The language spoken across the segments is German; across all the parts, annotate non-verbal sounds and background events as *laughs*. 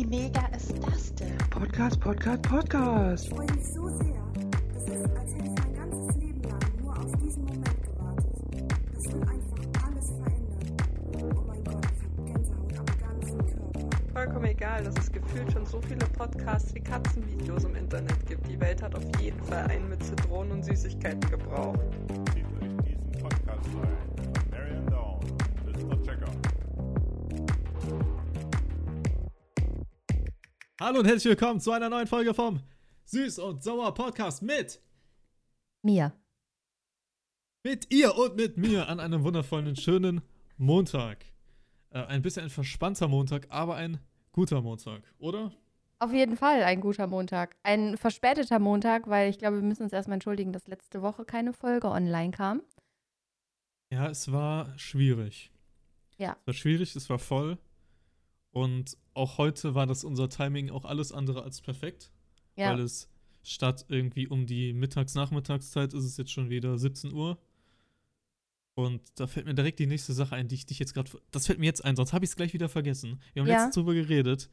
Wie mega ist das denn? Podcast, Podcast, Podcast. Ich freue mich so sehr. Das ist, als hätte ich mein ganzes Leben lang nur auf diesen Moment gewartet. Das will einfach alles verändern. Oh mein Gott, ich habe Gänsehaut am ganzen Körper. Vollkommen egal, dass es gefühlt schon so viele Podcasts wie Katzenvideos im Internet gibt. Die Welt hat auf jeden Fall einen mit Zitronen und Süßigkeiten gebraucht. Titel in diesem Podcast ein. Hallo und herzlich willkommen zu einer neuen Folge vom Süß und Sauer Podcast mit Mia. mit ihr und mit mir an einem wundervollen schönen Montag. Äh, ein bisschen ein verspannter Montag, aber ein guter Montag, oder? Auf jeden Fall ein guter Montag. Ein verspäteter Montag, weil ich glaube, wir müssen uns erstmal entschuldigen, dass letzte Woche keine Folge online kam. Ja, es war schwierig. Ja. Es war schwierig, es war voll. Und auch heute war das unser Timing auch alles andere als perfekt. Ja. Weil es statt irgendwie um die Mittags-Nachmittagszeit ist es jetzt schon wieder 17 Uhr. Und da fällt mir direkt die nächste Sache ein, die ich dich jetzt gerade. Das fällt mir jetzt ein, sonst habe ich es gleich wieder vergessen. Wir haben Ja. letztens drüber geredet.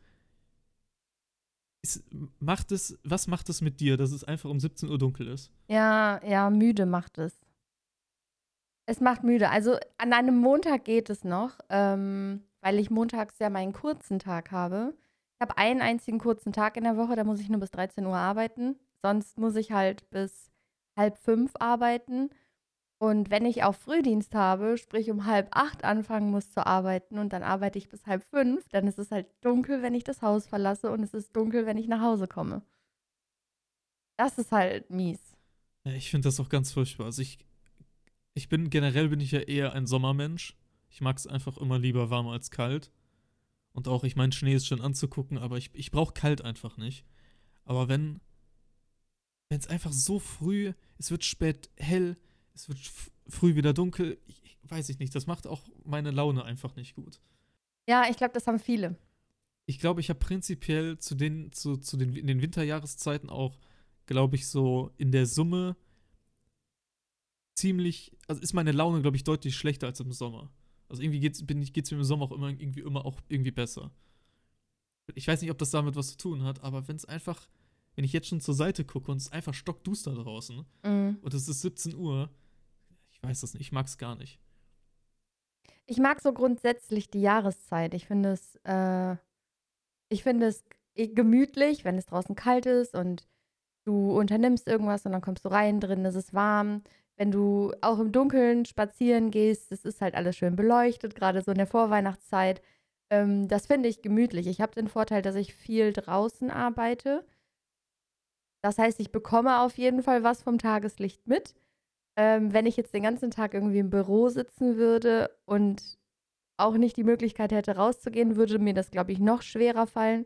Ist, macht es, was macht es mit dir, dass es einfach um 17 Uhr dunkel ist? Ja, ja, müde macht es. Es macht müde. Also an einem Montag geht es noch, ähm, weil ich montags ja meinen kurzen Tag habe. Ich habe einen einzigen kurzen Tag in der Woche, da muss ich nur bis 13 Uhr arbeiten. Sonst muss ich halt bis halb fünf arbeiten. Und wenn ich auch Frühdienst habe, sprich um halb acht anfangen muss zu arbeiten und dann arbeite ich bis halb fünf, dann ist es halt dunkel, wenn ich das Haus verlasse und es ist dunkel, wenn ich nach Hause komme. Das ist halt mies. Ja, ich finde das auch ganz furchtbar. Also ich, ich bin, generell bin ich ja eher ein Sommermensch. Ich mag es einfach immer lieber warm als kalt. Und auch, ich meine, Schnee ist schön anzugucken, aber ich, ich brauche kalt einfach nicht. Aber wenn, wenn es einfach so früh, es wird spät hell, es wird früh wieder dunkel, ich, ich weiß ich nicht, das macht auch meine Laune einfach nicht gut. Ja, ich glaube, das haben viele. Ich glaube, ich habe prinzipiell zu den, zu, zu den, in den Winterjahreszeiten auch, glaube ich, so in der Summe ziemlich, also ist meine Laune, glaube ich, deutlich schlechter als im Sommer. Also irgendwie geht's, bin ich, geht's mir im Sommer auch immer irgendwie immer auch irgendwie besser. Ich weiß nicht, ob das damit was zu tun hat, aber wenn es einfach, wenn ich jetzt schon zur Seite gucke und es ist einfach stockduster draußen Mhm. und es ist 17 Uhr, ich weiß das nicht, ich mag es gar nicht. Ich mag so grundsätzlich die Jahreszeit. Ich finde es, äh, ich finde es g- gemütlich, wenn es draußen kalt ist und du unternimmst irgendwas und dann kommst du rein, drin ist es warm. Wenn du auch im Dunkeln spazieren gehst, es ist halt alles schön beleuchtet, gerade so in der Vorweihnachtszeit. Ähm, das finde ich gemütlich. Ich habe den Vorteil, dass ich viel draußen arbeite. Das heißt, ich bekomme auf jeden Fall was vom Tageslicht mit. Ähm, wenn ich jetzt den ganzen Tag irgendwie im Büro sitzen würde und auch nicht die Möglichkeit hätte, rauszugehen, würde mir das, glaube ich, noch schwerer fallen.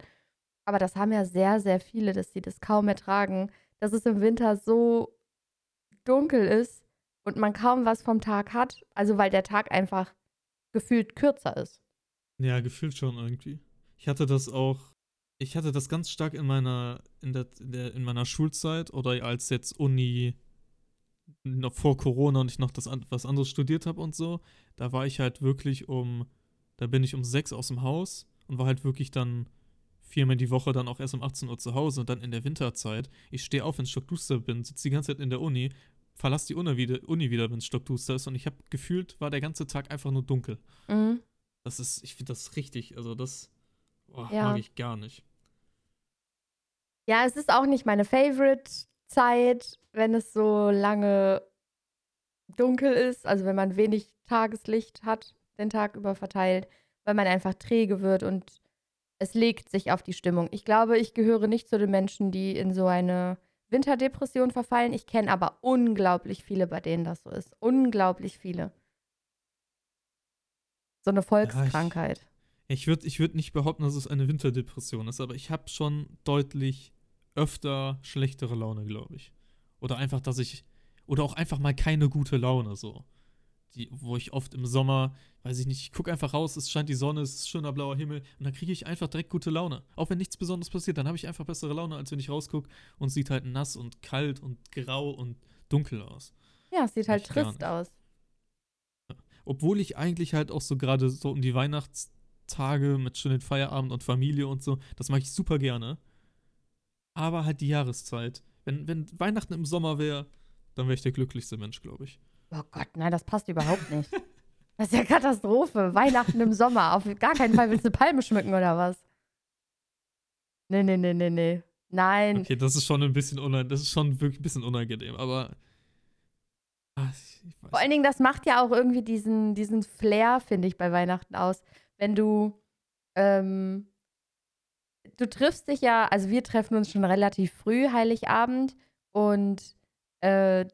Aber das haben ja sehr, sehr viele, dass sie das kaum ertragen, dass es im Winter so dunkel ist und man kaum was vom Tag hat. Also weil der Tag einfach gefühlt kürzer ist. Ja, gefühlt schon irgendwie. Ich hatte das auch, ich hatte das ganz stark in meiner, in der, in der, in meiner Schulzeit oder als jetzt Uni noch vor Corona und ich noch das was anderes studiert habe und so. Da war ich halt wirklich um, da bin ich um sechs aus dem Haus und war halt wirklich dann viermal die Woche dann auch erst um 18 Uhr zu Hause und dann in der Winterzeit. Ich stehe auf, wenn es stockduster bin, sitze die ganze Zeit in der Uni, verlasse die Uni wieder, Uni wieder wenn es stockduster ist und ich habe gefühlt, war der ganze Tag einfach nur dunkel. Mhm. Das ist, ich finde das richtig. Also das oh, Ja. mag ich gar nicht. Ja, es ist auch nicht meine Favorite-Zeit, wenn es so lange dunkel ist, also wenn man wenig Tageslicht hat, den Tag über verteilt, weil man einfach träge wird und es legt sich auf die Stimmung. Ich glaube, ich gehöre nicht zu den Menschen, die in so eine Winterdepression verfallen. Ich kenne aber unglaublich viele, bei denen das so ist. Unglaublich viele. So eine Volkskrankheit. Ich würde ich würd nicht behaupten, dass es eine Winterdepression ist, aber ich habe schon deutlich öfter schlechtere Laune, glaube ich. Oder einfach, dass ich. Oder auch einfach mal keine gute Laune so. Die, wo ich oft im Sommer, weiß ich nicht, ich gucke einfach raus, es scheint die Sonne, es ist schöner blauer Himmel und dann kriege ich einfach direkt gute Laune. Auch wenn nichts Besonderes passiert, dann habe ich einfach bessere Laune, als wenn ich rausgucke und es sieht halt nass und kalt und grau und dunkel aus. Ja, es sieht halt trist aus. Obwohl ich eigentlich halt auch so gerade so um die Weihnachtstage mit schönen Feierabend und Familie und so, das mache ich super gerne. Aber halt die Jahreszeit. Wenn, wenn Weihnachten im Sommer wäre, dann wäre ich der glücklichste Mensch, glaube ich. Oh Gott, nein, das passt überhaupt nicht. Das ist ja Katastrophe. Weihnachten im Sommer. Auf gar keinen Fall willst du eine Palme schmücken oder was? Nee, nee, nee, nee, nee. Nein. Okay, das ist schon ein bisschen unangenehm. Das ist schon wirklich ein bisschen unangenehm, aber. Ah, ich weiß. Vor allen Dingen, das macht ja auch irgendwie diesen, diesen Flair, finde ich, bei Weihnachten aus. Wenn du, ähm, du triffst dich ja, also wir treffen uns schon relativ früh, Heiligabend, und äh,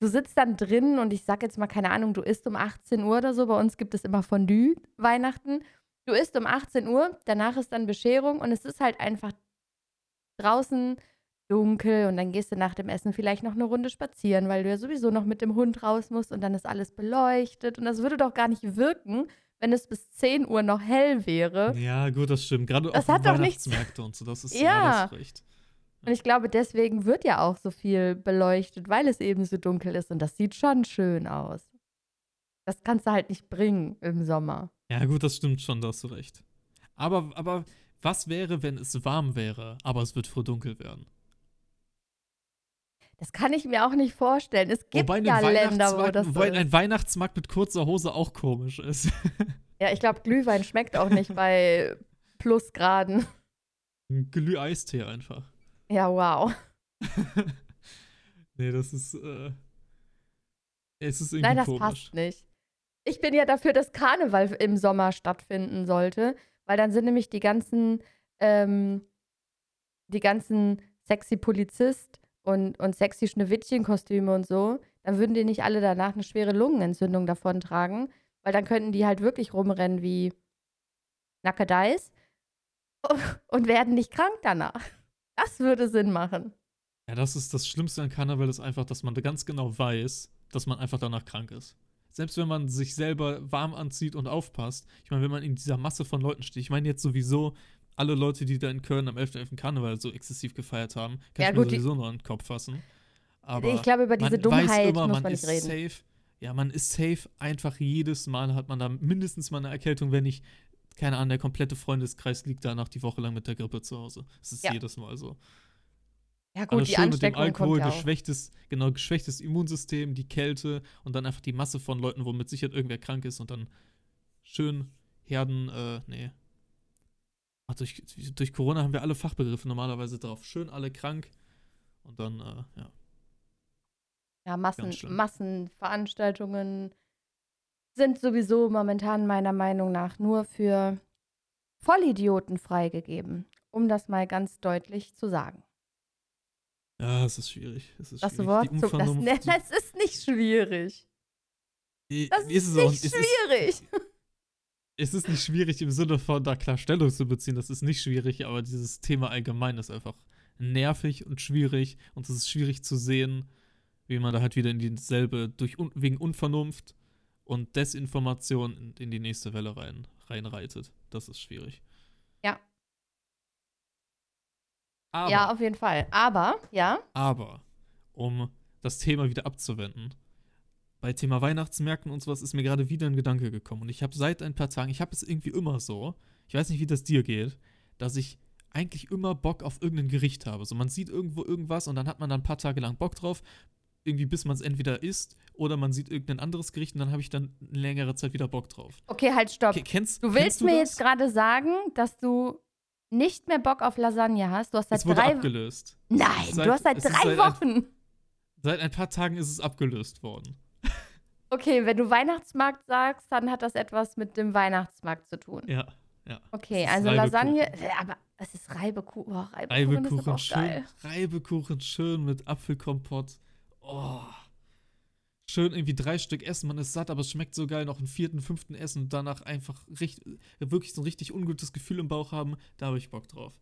du sitzt dann drin und ich sag jetzt mal, keine Ahnung, du isst um 18 Uhr oder so. Bei uns gibt es immer Fondue Weihnachten. Du isst um 18 Uhr, danach ist dann Bescherung und es ist halt einfach draußen dunkel und dann gehst du nach dem Essen vielleicht noch eine Runde spazieren, weil du ja sowieso noch mit dem Hund raus musst und dann ist alles beleuchtet und das würde doch gar nicht wirken, wenn es bis 10 Uhr noch hell wäre. Ja, gut, das stimmt. Gerade Das auf hat doch nichts- Weihnachtsmärkte und so, das ist *laughs* Ja. ja, das recht. Und ich glaube, deswegen wird ja auch so viel beleuchtet, weil es eben so dunkel ist und das sieht schon schön aus. Das kannst du halt nicht bringen im Sommer. Ja, gut, das stimmt schon, da hast du recht. Aber, aber was wäre, wenn es warm wäre, aber es wird früh dunkel werden? Das kann ich mir auch nicht vorstellen. Es gibt wobei ja Länder, wo das so wobei ist. ein Weihnachtsmarkt mit kurzer Hose auch komisch ist. *laughs* Ja, ich glaube, Glühwein schmeckt auch nicht bei Plusgraden. Glüh-Eistee einfach. Ja, wow. *laughs* nee, das ist, äh, es ist irgendwie Nein, das komisch. passt nicht. Ich bin ja dafür, dass Karneval im Sommer stattfinden sollte, weil dann sind nämlich die ganzen, ähm, die ganzen sexy Polizist und, und sexy Schneewittchenkostüme und so, dann würden die nicht alle danach eine schwere Lungenentzündung davontragen, weil dann könnten die halt wirklich rumrennen wie Nackedeis *laughs* und werden nicht krank danach. Das würde Sinn machen. Ja, das ist das Schlimmste an Karneval ist einfach, dass man ganz genau weiß, dass man einfach danach krank ist. Selbst wenn man sich selber warm anzieht und aufpasst. Ich meine, wenn man in dieser Masse von Leuten steht. Ich meine jetzt sowieso alle Leute, die da in Köln am 11.11. Karneval so exzessiv gefeiert haben, kann Ja, ich mir gut, sowieso noch in den Kopf fassen. Aber ich glaube, über diese Dummheit immer, muss man man nicht ist reden. safe. Ja, man ist safe. Einfach jedes Mal hat man da mindestens mal eine Erkältung, wenn nicht, keine Ahnung, der komplette Freundeskreis liegt danach die Woche lang mit der Grippe zu Hause. Das ist Ja. jedes Mal so. Ja gut, die schön mit dem Ansteckung Alkohol, ja geschwächtes, genau, geschwächtes Immunsystem, die Kälte und dann einfach die Masse von Leuten, wo mit Sicherheit irgendwer krank ist und dann schön Herden, äh, nee. Ach, durch, durch Corona haben wir alle Fachbegriffe normalerweise drauf. Schön alle krank und dann, äh, ja. Ja, Massen. Massenveranstaltungen sind sowieso momentan meiner Meinung nach nur für Vollidioten freigegeben, um das mal ganz deutlich zu sagen. Ja, es ist schwierig. Es ist Das schwierig. Wort. Das, ne, das ist nicht schwierig. die- Das ist ist nicht es ist- schwierig. *laughs* Es ist nicht schwierig im Sinne von da klar Stellung zu beziehen, das ist nicht schwierig, aber dieses Thema allgemein ist einfach nervig und schwierig und es ist schwierig zu sehen, wie man da halt wieder in dieselbe, durch wegen Unvernunft und Desinformation in, die nächste Welle rein, reinreitet. Das ist schwierig. Ja. Aber, Ja, auf jeden Fall. Aber, ja, aber, um das Thema wieder abzuwenden, bei Thema Weihnachtsmärkten und sowas ist mir gerade wieder ein Gedanke gekommen. Und ich habe seit ein paar Tagen, ich habe es irgendwie immer so, ich weiß nicht, wie das dir geht, dass ich eigentlich immer Bock auf irgendein Gericht habe. So, man sieht irgendwo irgendwas und dann hat man dann ein paar Tage lang Bock drauf, irgendwie bis man es entweder isst oder man sieht irgendein anderes Gericht und dann habe ich dann eine längere Zeit wieder Bock drauf. okay, halt, stopp. Ke- Kennst, Du kennst willst du mir das? jetzt gerade sagen, dass du nicht mehr Bock auf Lasagne hast? Du hast seit Es wurde drei abgelöst. Nein, Seit- du hast seit ist drei seit ein- Wochen. Seit ein paar Tagen ist es abgelöst worden. Okay, wenn du Weihnachtsmarkt sagst, dann hat das etwas mit dem Weihnachtsmarkt zu tun. Ja, ja. Okay, ist also. Lasagne, äh, aber es ist Reibekuchen. Oh, Reibekuchen, ist Reibekuchen aber auch schön, geil. Reibekuchen schön mit Apfelkompott. Oh. Schön irgendwie drei Stück essen, man ist satt, aber es schmeckt so geil, noch einen vierten, fünften essen und danach einfach richtig, wirklich so ein richtig ungutes Gefühl im Bauch haben, da habe ich Bock drauf.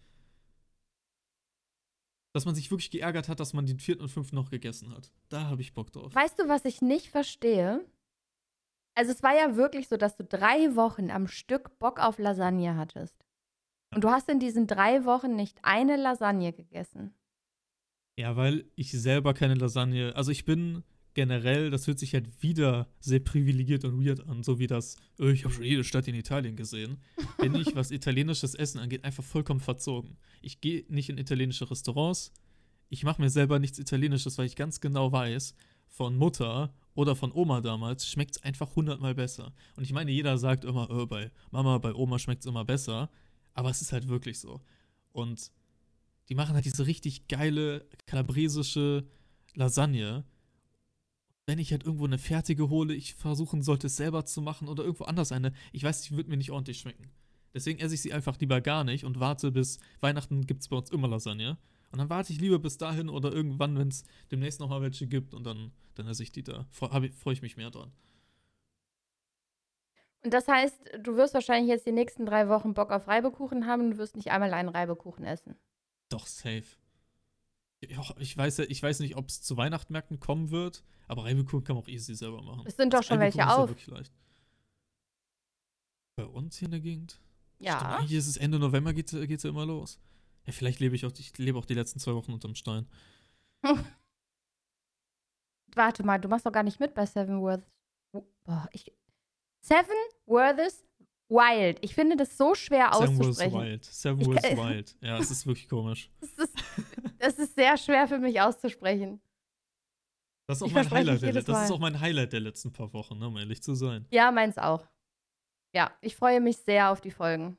Dass man sich wirklich geärgert hat, dass man den vierten und fünften noch gegessen hat. Da habe ich Bock drauf. Weißt du, was ich nicht verstehe? Also es war ja wirklich so, dass du drei Wochen am Stück Bock auf Lasagne hattest. Und du hast in diesen drei Wochen nicht eine Lasagne gegessen. Ja, weil ich selber keine Lasagne, also ich bin generell, das hört sich halt wieder sehr privilegiert und weird an, so wie das, äh, ich habe schon jede Stadt in Italien gesehen. Bin ich, was italienisches Essen angeht, einfach vollkommen verzogen. Ich gehe nicht in italienische Restaurants. Ich mache mir selber nichts Italienisches, weil ich ganz genau weiß, von Mutter oder von Oma damals schmeckt es einfach hundertmal besser. Und ich meine, jeder sagt immer, äh, bei Mama, bei Oma schmeckt es immer besser. Aber es ist halt wirklich so. Und die machen halt diese richtig geile kalabresische Lasagne. Wenn ich halt irgendwo eine fertige hole, ich versuchen sollte, es selber zu machen oder irgendwo anders eine, ich weiß, die wird mir nicht ordentlich schmecken. Deswegen esse ich sie einfach lieber gar nicht und warte bis Weihnachten gibt es bei uns immer Lasagne. Und dann warte ich lieber bis dahin oder irgendwann, wenn es demnächst nochmal welche gibt und dann, dann esse ich die da. Freue freu ich mich mehr dran. Und das heißt, du wirst wahrscheinlich jetzt die nächsten drei Wochen Bock auf Reibekuchen haben und du wirst nicht einmal einen Reibekuchen essen. Doch, safe. Ja, ich weiß, ja- ich weiß nicht, ob es zu Weihnachtsmärkten kommen wird, aber Reibekuchen kann man auch easy selber machen. Es sind doch schon welche ja auf. wirklich leicht. Bei uns hier in der Gegend? Stimmt, Ja. eigentlich ist es Ende November, geht es ja immer los. Ja, vielleicht lebe ich auch, ich lebe auch die letzten zwei Wochen unterm Stein. *laughs* Warte mal, du machst doch gar nicht mit bei Seven Worths. Boah, ich. Seven Worths Wild. Ich finde das so schwer auszusprechen. Wild. Ich Wars kann- Wild. Ja, es ist wirklich komisch. *laughs* Das ist, das ist sehr schwer für mich auszusprechen. Das ist auch Ich mein Highlight. Der, das ist auch mein Highlight der letzten paar Wochen, ne, um ehrlich zu sein. Ja, meins auch. Ja, ich freue mich sehr auf die Folgen.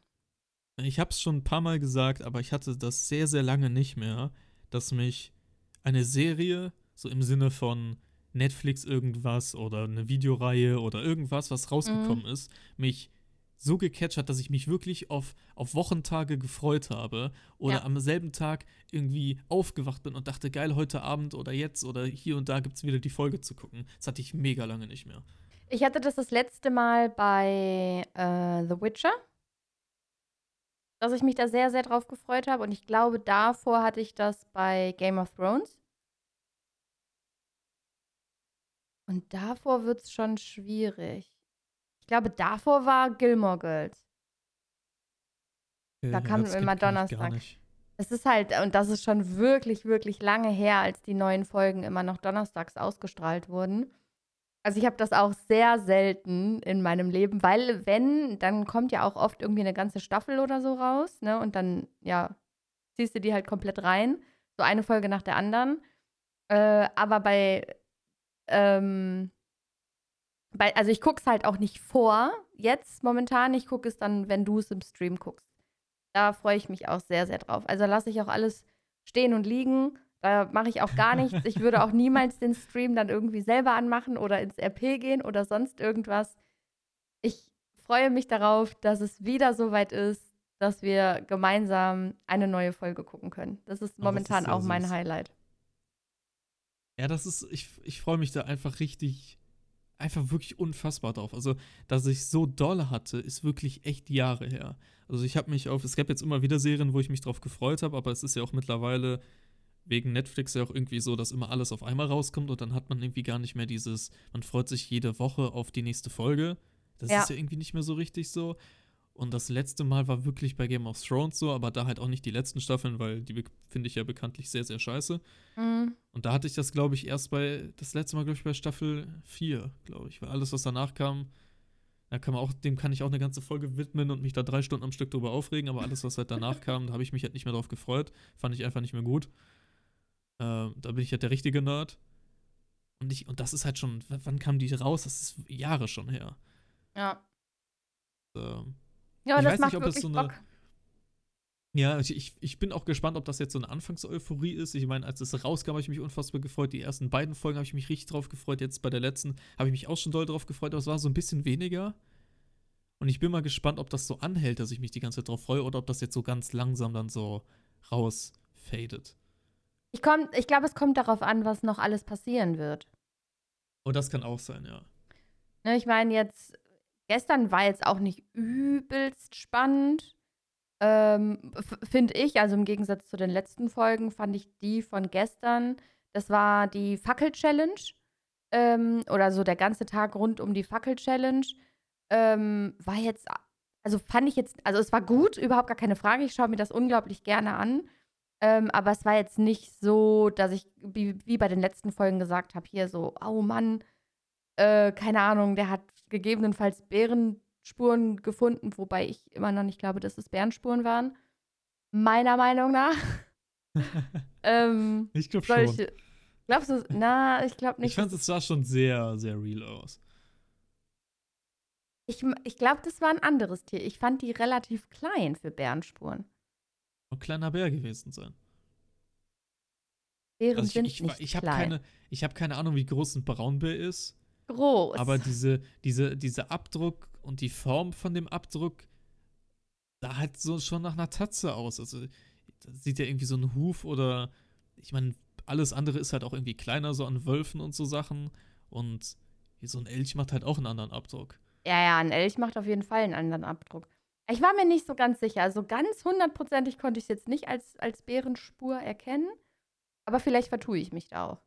Ich habe es schon ein paar Mal gesagt, aber ich hatte das sehr, sehr lange nicht mehr, dass mich eine Serie, so im Sinne von Netflix irgendwas oder eine Videoreihe oder irgendwas, was rausgekommen ist, mich so gecatcht hat, dass ich mich wirklich auf, auf Wochentage gefreut habe oder Ja. am selben Tag irgendwie aufgewacht bin und dachte, geil, heute Abend oder jetzt oder hier und da gibt es wieder die Folge zu gucken. Das hatte ich mega lange nicht mehr. Ich hatte das das letzte Mal bei äh, The Witcher, dass ich mich da sehr, sehr drauf gefreut habe. Und ich glaube, davor hatte ich das bei Game of Thrones. Und davor wird es schon schwierig. Ich glaube, davor war Gilmore Girls. Da kam das immer Donnerstag. Es ist halt, und das ist schon wirklich, wirklich lange her, als die neuen Folgen immer noch donnerstags ausgestrahlt wurden. Also ich habe das auch sehr selten in meinem Leben, weil wenn, dann kommt ja auch oft irgendwie eine ganze Staffel oder so raus, ne? Und dann, ja, ziehst du die halt komplett rein. So eine Folge nach der anderen. Äh, aber bei, ähm, bei, also ich gucke es halt auch nicht vor, jetzt momentan. Ich gucke es dann, wenn du es im Stream guckst. Da freue ich mich auch sehr, sehr drauf. Also lasse ich auch alles stehen und liegen. Da mache ich auch gar nichts. Ich würde auch *laughs* niemals den Stream dann irgendwie selber anmachen oder ins RP gehen oder sonst irgendwas. Ich freue mich darauf, dass es wieder so weit ist, dass wir gemeinsam eine neue Folge gucken können. Das ist Oh, das momentan ist auch mein süß. Highlight. Ja, das ist, ich, ich freue mich da einfach richtig, einfach wirklich unfassbar drauf. Also, dass ich so doll hatte, ist wirklich echt Jahre her. Also, ich habe mich auf, es gab jetzt immer wieder Serien, wo ich mich drauf gefreut habe, aber es ist ja auch mittlerweile wegen Netflix ja auch irgendwie so, dass immer alles auf einmal rauskommt und dann hat man irgendwie gar nicht mehr dieses, man freut sich jede Woche auf die nächste Folge. Das Ja. ist ja irgendwie nicht mehr so richtig so. Und das letzte Mal war wirklich bei Game of Thrones so, aber da halt auch nicht die letzten Staffeln, weil die finde ich ja bekanntlich sehr, sehr scheiße. Mhm. Und da hatte ich das, glaube ich, erst bei, das letzte Mal, glaube ich, bei Staffel 4, glaube ich. Weil alles, was danach kam, da kann man auch, dem kann ich auch eine ganze Folge widmen und mich da drei Stunden am Stück drüber aufregen, aber alles, was halt danach kam, da habe ich mich halt nicht mehr drauf gefreut. Fand ich einfach nicht mehr gut. Ähm, da bin ich halt der richtige Nerd. Und, ich, und das ist halt schon, wann kam die raus? Das ist Jahre schon her. Ja. Ähm, Ja, Ich das weiß macht nicht, ob das so eine- Bock. Ja, ich, ich, ich bin auch gespannt, ob das jetzt so eine Anfangseuphorie ist. Ich meine, als es rauskam, habe ich mich unfassbar gefreut. Die ersten beiden Folgen habe ich mich richtig drauf gefreut. Jetzt bei der letzten habe ich mich auch schon doll drauf gefreut, aber es war so ein bisschen weniger. Und ich bin mal gespannt, ob das so anhält, dass ich mich die ganze Zeit drauf freue oder ob das jetzt so ganz langsam dann so rausfadet. Ich, komm- ich glaube, es kommt darauf an, was noch alles passieren wird. Und Oh, das kann auch sein, ja. Ne, ich meine, jetzt, gestern war jetzt auch nicht übelst spannend. Ähm, Finde ich, also im Gegensatz zu den letzten Folgen, fand ich die von gestern, das war die Fackel-Challenge. Ähm, oder so der ganze Tag rund um die Fackel-Challenge. Ähm, war jetzt, also fand ich jetzt, also es war gut, überhaupt gar keine Frage. Ich schaue mir das unglaublich gerne an. Ähm, aber es war jetzt nicht so, dass ich, wie, wie bei den letzten Folgen gesagt habe, hier so, oh Mann, äh, keine Ahnung, der hat gegebenenfalls Bärenspuren gefunden, wobei ich immer noch nicht glaube, dass es Bärenspuren waren. Meiner Meinung nach. *laughs* ähm, Ich glaube schon. solche. Glaubst du, na, ich glaube nicht. Ich fand, es sah schon sehr, sehr real aus. Ich, ich glaube, das war ein anderes Tier. Ich fand die relativ klein für Bärenspuren. Ein kleiner Bär gewesen sein. Bären Also ich sind ich, nicht ich habe klein. keine, ich hab keine Ahnung, wie groß ein Braunbär ist. Groß. Aber diese, diese, dieser Abdruck und die Form von dem Abdruck sah halt so schon nach einer Tatze aus. Also da sieht ja irgendwie so ein Huf oder ich meine, alles andere ist halt auch irgendwie kleiner, so an Wölfen und so Sachen. Und so ein Elch macht halt auch einen anderen Abdruck. Ja, ja, ein Elch macht auf jeden Fall einen anderen Abdruck. Ich war mir nicht so ganz sicher. Also ganz hundertprozentig konnte ich es jetzt nicht als, als Bärenspur erkennen. Aber vielleicht vertue ich mich da auch.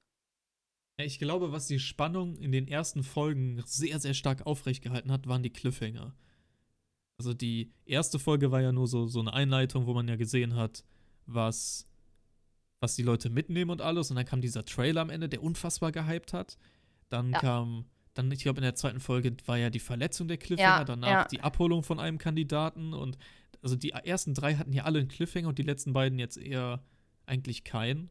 Ich glaube, was die Spannung in den ersten Folgen sehr, sehr stark aufrecht gehalten hat, waren die Cliffhanger. Also die erste Folge war ja nur so, so eine Einleitung, wo man ja gesehen hat, was, was die Leute mitnehmen und alles. Und dann kam dieser Trailer am Ende, der unfassbar gehypt hat. Dann Ja. kam, dann, ich glaube, in der zweiten Folge war ja die Verletzung der Cliffhanger, Ja, danach ja. die Abholung von einem Kandidaten. Und also die ersten drei hatten ja alle einen Cliffhanger und die letzten beiden jetzt eher eigentlich keinen.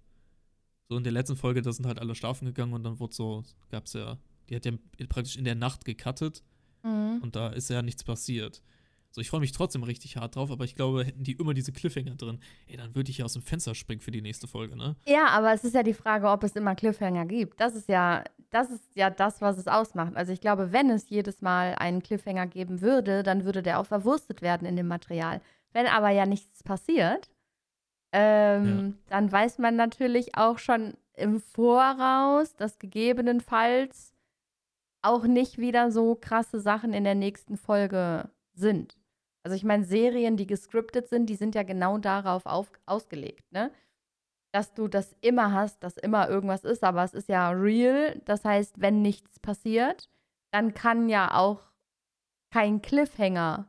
So in der letzten Folge, da sind halt alle schlafen gegangen und dann wurde so, gab's ja, die hat ja praktisch in der Nacht gecuttet Mhm. und da ist ja nichts passiert. So, ich freue mich trotzdem richtig hart drauf, aber ich glaube, hätten die immer diese Cliffhanger drin, ey, dann würde ich ja aus dem Fenster springen für die nächste Folge, ne? Ja, aber es ist ja die Frage, ob es immer Cliffhanger gibt. Das ist ja, das ist ja das, was es ausmacht. Also ich glaube, wenn es jedes Mal einen Cliffhanger geben würde, dann würde der auch verwurstet werden in dem Material. Wenn aber ja nichts passiert, ähm, dann weiß man natürlich auch schon im Voraus, dass gegebenenfalls auch nicht wieder so krasse Sachen in der nächsten Folge sind. Also ich meine, Serien, die gescriptet sind, die sind ja genau darauf auf, ausgelegt, ne? Dass du das immer hast, dass immer irgendwas ist, aber es ist ja real. Das heißt, wenn nichts passiert, dann kann ja auch kein Cliffhanger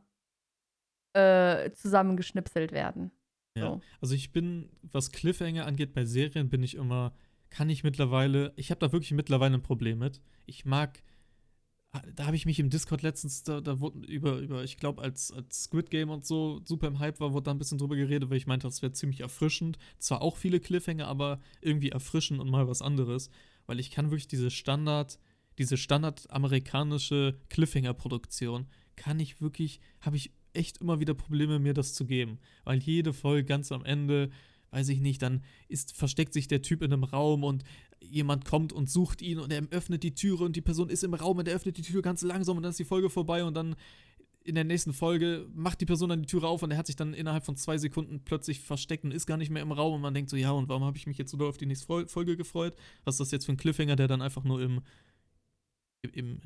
äh, zusammengeschnipselt werden. Ja. So. Also ich bin, was Cliffhanger angeht, bei Serien bin ich immer, kann ich mittlerweile, ich habe da wirklich mittlerweile ein Problem mit. Ich mag, da habe ich mich im Discord letztens, da, da wurde über, über ich glaube, als, als Squid Game und so super im Hype war, wurde da ein bisschen drüber geredet, weil ich meinte, das wäre ziemlich erfrischend. Zwar auch viele Cliffhanger, aber irgendwie erfrischend und mal was anderes. Weil ich kann wirklich diese Standard, diese standardamerikanische Cliffhanger-Produktion, kann ich wirklich, habe ich echt immer wieder Probleme, mir das zu geben. Weil jede Folge ganz am Ende, weiß ich nicht, dann ist, versteckt sich der Typ in einem Raum und jemand kommt und sucht ihn und er öffnet die Türe und die Person ist im Raum und er öffnet die Tür ganz langsam und dann ist die Folge vorbei und dann in der nächsten Folge macht die Person dann die Türe auf und er hat sich dann innerhalb von zwei Sekunden plötzlich versteckt und ist gar nicht mehr im Raum und man denkt so, ja, und warum habe ich mich jetzt so doll auf die nächste Fol- Folge gefreut? Was ist das jetzt für ein Cliffhanger, der dann einfach nur im, im,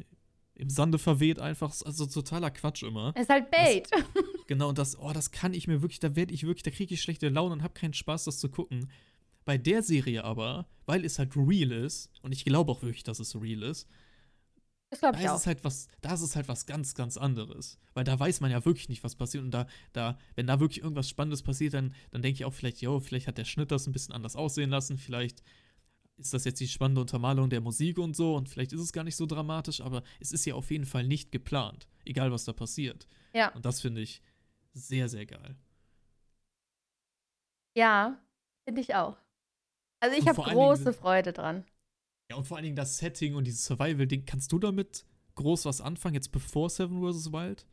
im Sande verweht, einfach, also totaler Quatsch immer. Ist halt Bait. *laughs* Genau, und das, oh, das kann ich mir wirklich, da werde ich wirklich, da kriege ich schlechte Laune und habe keinen Spaß, das zu gucken. Bei der Serie aber, weil es halt real ist, und ich glaube auch wirklich, dass es real ist, Das da ist auch. es halt was, da ist es halt was ganz, ganz anderes. Weil da weiß man ja wirklich nicht, was passiert. Und da, da, wenn da wirklich irgendwas Spannendes passiert, dann, dann denke ich auch vielleicht, jo, vielleicht hat der Schnitt das ein bisschen anders aussehen lassen, vielleicht ist das jetzt die spannende Untermalung der Musik und so und vielleicht ist es gar nicht so dramatisch, aber es ist ja auf jeden Fall nicht geplant, egal was da passiert. Ja. Und das finde ich sehr, sehr geil. Ja, finde ich auch. Also ich habe Dingen große sind- Freude dran. Ja, und vor allen Dingen das Setting und dieses Survival-Ding, kannst du damit groß was anfangen, jetzt bevor Seven vs. Wild?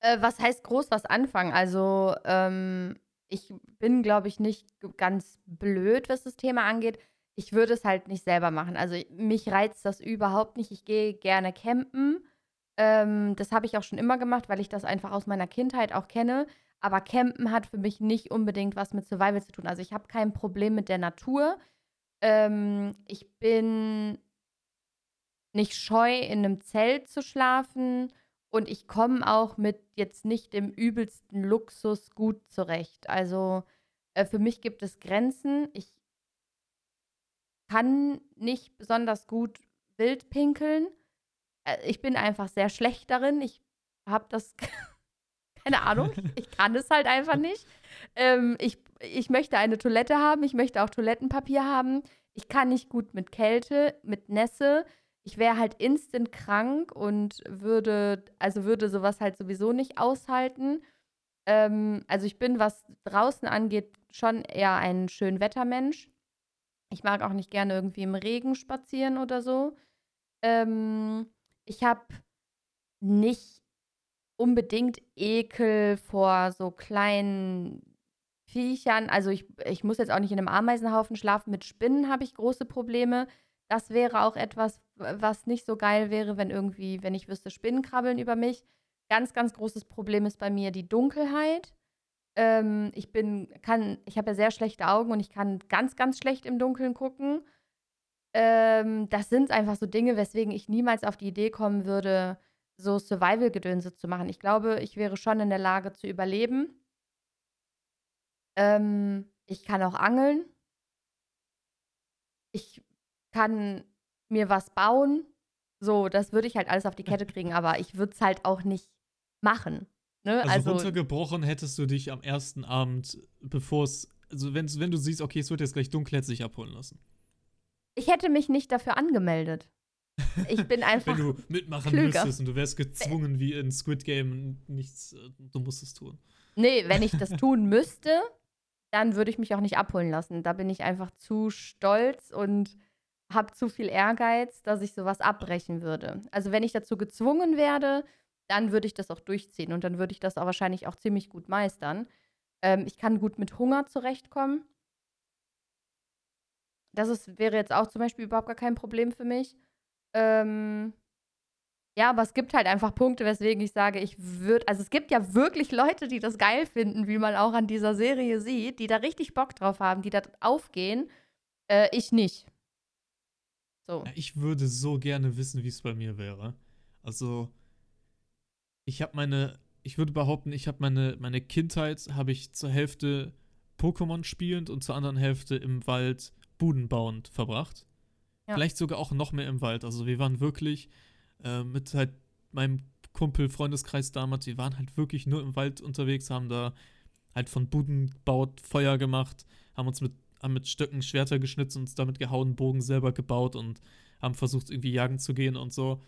Äh, was heißt groß was anfangen? Also, ähm, ich bin, glaube ich, nicht ganz blöd, was das Thema angeht. Ich würde es halt nicht selber machen. Also, mich reizt das überhaupt nicht. Ich gehe gerne campen. Ähm, das habe ich auch schon immer gemacht, weil ich das einfach aus meiner Kindheit auch kenne. Aber Campen hat für mich nicht unbedingt was mit Survival zu tun. Also, ich habe kein Problem mit der Natur. Ähm, ich bin nicht scheu, in einem Zelt zu schlafen. Und ich komme auch mit jetzt nicht dem übelsten Luxus gut zurecht. Also äh, für mich gibt es Grenzen. Ich kann nicht besonders gut wild pinkeln. Äh, ich bin einfach sehr schlecht darin. Ich habe das, *laughs* Keine Ahnung. Ich kann es halt einfach *laughs* nicht. Ähm, ich, ich möchte eine Toilette haben. Ich möchte auch Toilettenpapier haben. Ich kann nicht gut mit Kälte, mit Nässe. Ich wäre halt instant krank und würde, also würde sowas halt sowieso nicht aushalten. Ähm, also ich bin, was draußen angeht, schon eher ein Schönwettermensch. Ich mag auch nicht gerne irgendwie im Regen spazieren oder so. Ähm, ich habe nicht unbedingt Ekel vor so kleinen Viechern. Also ich, ich muss jetzt auch nicht in einem Ameisenhaufen schlafen. Mit Spinnen habe ich große Probleme. Das wäre auch etwas, was nicht so geil wäre, wenn irgendwie, wenn ich wüsste, Spinnen krabbeln über mich. Ganz, ganz großes Problem ist bei mir die Dunkelheit. Ähm, ich bin, kann, ich habe ja sehr schlechte Augen und ich kann ganz, ganz schlecht im Dunkeln gucken. Ähm, das sind einfach so Dinge, weswegen ich niemals auf die Idee kommen würde, so Survival-Gedönse zu machen. Ich glaube, ich wäre schon in der Lage zu überleben. Ähm, ich kann auch angeln. Ich kann mir was bauen. So, das würde ich halt alles auf die Kette *laughs* kriegen, aber ich würde es halt auch nicht machen. Ne? Also, Also, runtergebrochen hättest du dich am ersten Abend, bevor es, also wenn, wenn du siehst, okay, es wird jetzt gleich dunkel, hättest du dich abholen lassen. ich hätte mich nicht dafür angemeldet. Ich bin *laughs* einfach. Wenn du mitmachen klüger. müsstest und du wärst gezwungen wie in Squid Game, nichts, äh, du musst es tun. Nee, wenn ich das *laughs* tun müsste, dann würde ich mich auch nicht abholen lassen. Da bin ich einfach zu stolz und habe zu viel Ehrgeiz, dass ich sowas abbrechen würde. Also wenn ich dazu gezwungen werde, dann würde ich das auch durchziehen und dann würde ich das auch wahrscheinlich auch ziemlich gut meistern. Ähm, ich kann gut mit Hunger zurechtkommen. Das ist, wäre jetzt auch zum Beispiel überhaupt gar kein Problem für mich. Ähm, ja, aber es gibt halt einfach Punkte, weswegen ich sage, ich würde, also es gibt ja wirklich Leute, die das geil finden, wie man auch an dieser Serie sieht, die da richtig Bock drauf haben, die da aufgehen. Äh, ich nicht. So. Ich würde so gerne wissen, wie es bei mir wäre. Also, ich habe meine, ich würde behaupten, ich habe meine, meine Kindheit, habe ich zur Hälfte Pokémon spielend und zur anderen Hälfte im Wald Buden bauend verbracht. Ja. Vielleicht sogar auch noch mehr im Wald. Also wir waren wirklich äh, mit halt meinem Kumpel, Freundeskreis damals, wir waren halt wirklich nur im Wald unterwegs, haben da halt von Buden gebaut, Feuer gemacht, haben uns mit, haben mit Stöcken Schwerter geschnitzt, uns damit gehauen, Bogen selber gebaut und haben versucht, irgendwie jagen zu gehen und so.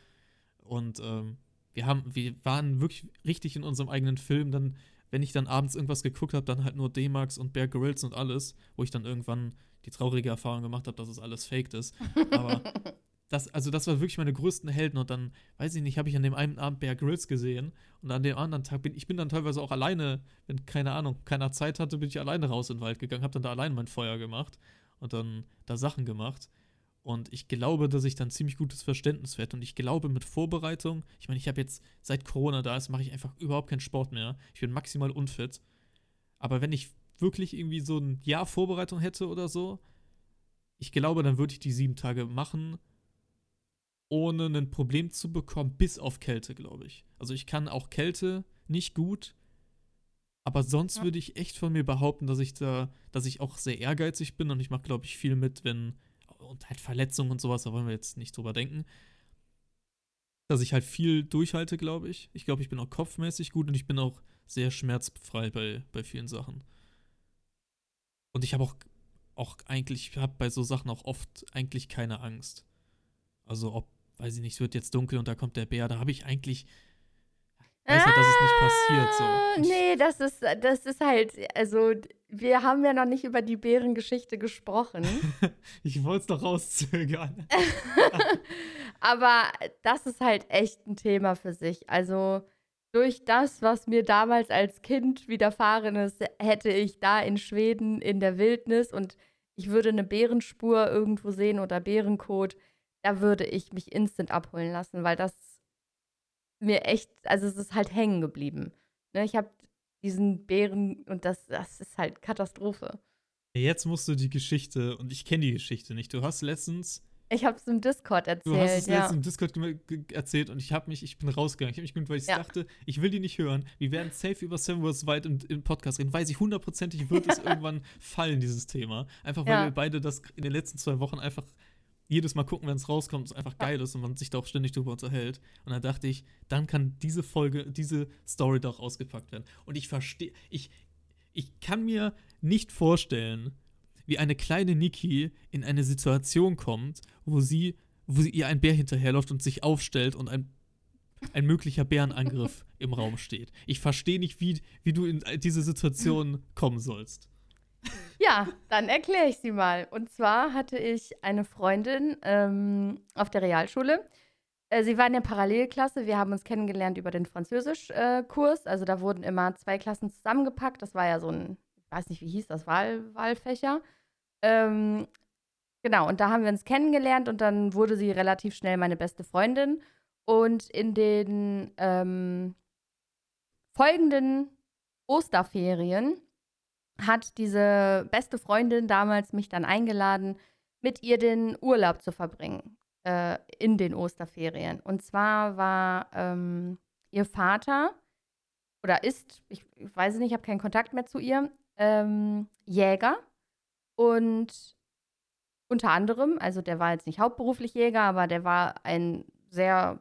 Und ähm, wir haben, wir waren wirklich richtig in unserem eigenen Film. Dann, wenn ich dann abends irgendwas geguckt habe, dann halt nur D-Max und Bear Grylls und alles, wo ich dann irgendwann die traurige Erfahrung gemacht habe, dass es alles faked ist. Aber *laughs* das, also das war wirklich meine größten Helden und dann, weiß ich nicht, habe ich an dem einen Abend Bear Grylls gesehen und an dem anderen Tag bin ich bin dann teilweise auch alleine, wenn keine Ahnung, keiner Zeit hatte, bin ich alleine raus in den Wald gegangen, habe dann da alleine mein Feuer gemacht und dann da Sachen gemacht. Und ich glaube, dass ich dann ziemlich gutes Verständnis werde. Und ich glaube, mit Vorbereitung, ich meine, ich habe jetzt seit Corona da ist, mache ich einfach überhaupt keinen Sport mehr. Ich bin maximal unfit. Aber wenn ich wirklich irgendwie so ein Jahr Vorbereitung hätte oder so, ich glaube, dann würde ich die sieben Tage machen, ohne ein Problem zu bekommen, bis auf Kälte, glaube ich. Also ich kann auch Kälte nicht gut, aber sonst Ja. würde ich echt von mir behaupten, dass ich da, dass ich auch sehr ehrgeizig bin und ich mache, glaube ich, viel mit, wenn und halt Verletzungen und sowas, da wollen wir jetzt nicht drüber denken. Dass ich halt viel durchhalte, glaube ich. Ich glaube, ich bin auch kopfmäßig gut und ich bin auch sehr schmerzfrei bei, bei vielen Sachen. Und ich habe auch, auch eigentlich, ich habe bei so Sachen auch oft eigentlich keine Angst. Also ob, weiß ich nicht, es wird jetzt dunkel und da kommt der Bär, da habe ich eigentlich, weiß halt, dass es nicht passiert. So. Ah, Nee, das ist, das ist halt, also wir haben ja noch nicht über die Bärengeschichte gesprochen. *laughs* Ich wollte es doch rauszögern. *laughs* Aber das ist halt echt ein Thema für sich. Also durch das, was mir damals als Kind widerfahren ist, hätte ich da in Schweden in der Wildnis und ich würde eine Bärenspur irgendwo sehen oder Bärenkot, da würde ich mich instant abholen lassen, weil das mir echt, also es ist halt hängen geblieben. Ne, ich habe diesen Bären und das, das ist halt Katastrophe. Jetzt musst du die Geschichte, und ich kenne die Geschichte nicht. Du hast letztens, Ich habe es im Discord erzählt, du hast es ja. letztens im Discord erzählt und ich habe mich, ich bin rausgegangen. Ich habe mich gewundert, weil ich Ja. dachte, ich will die nicht hören. Wir werden safe über Seven Wars Wild im, im Podcast reden. Weiß ich hundertprozentig, wird es *laughs* irgendwann fallen, dieses Thema. Einfach weil Ja. wir beide das in den letzten zwei Wochen einfach jedes Mal gucken, wenn es rauskommt, es einfach geil ist und man sich da auch ständig drüber unterhält. Und dann dachte ich, dann kann diese Folge, diese Story doch ausgepackt werden. Und ich verstehe, ich, ich kann mir nicht vorstellen, wie eine kleine Niki in eine Situation kommt, wo sie, wo sie ihr ein Bär hinterherläuft und sich aufstellt und ein, ein möglicher Bärenangriff *laughs* im Raum steht. Ich verstehe nicht, wie, wie du in diese Situation kommen sollst. Ja, dann erkläre ich sie mal. Und zwar hatte ich eine Freundin ähm, auf der Realschule. Äh, sie war in der Parallelklasse. Wir haben uns kennengelernt über den Französischkurs. also da wurden immer zwei Klassen zusammengepackt. Das war ja so ein, ich weiß nicht, wie hieß das, Wahl, Wahlfächer. Ähm, genau, und da haben wir uns kennengelernt und dann wurde sie relativ schnell meine beste Freundin. Und in den ähm, folgenden Osterferien hat diese beste Freundin damals mich dann eingeladen, mit ihr den Urlaub zu verbringen äh, in den Osterferien. Und zwar war ähm, ihr Vater oder ist, ich, ich weiß es nicht, ich habe keinen Kontakt mehr zu ihr, ähm, Jäger. Und unter anderem, also der war jetzt nicht hauptberuflich Jäger, aber der war ein sehr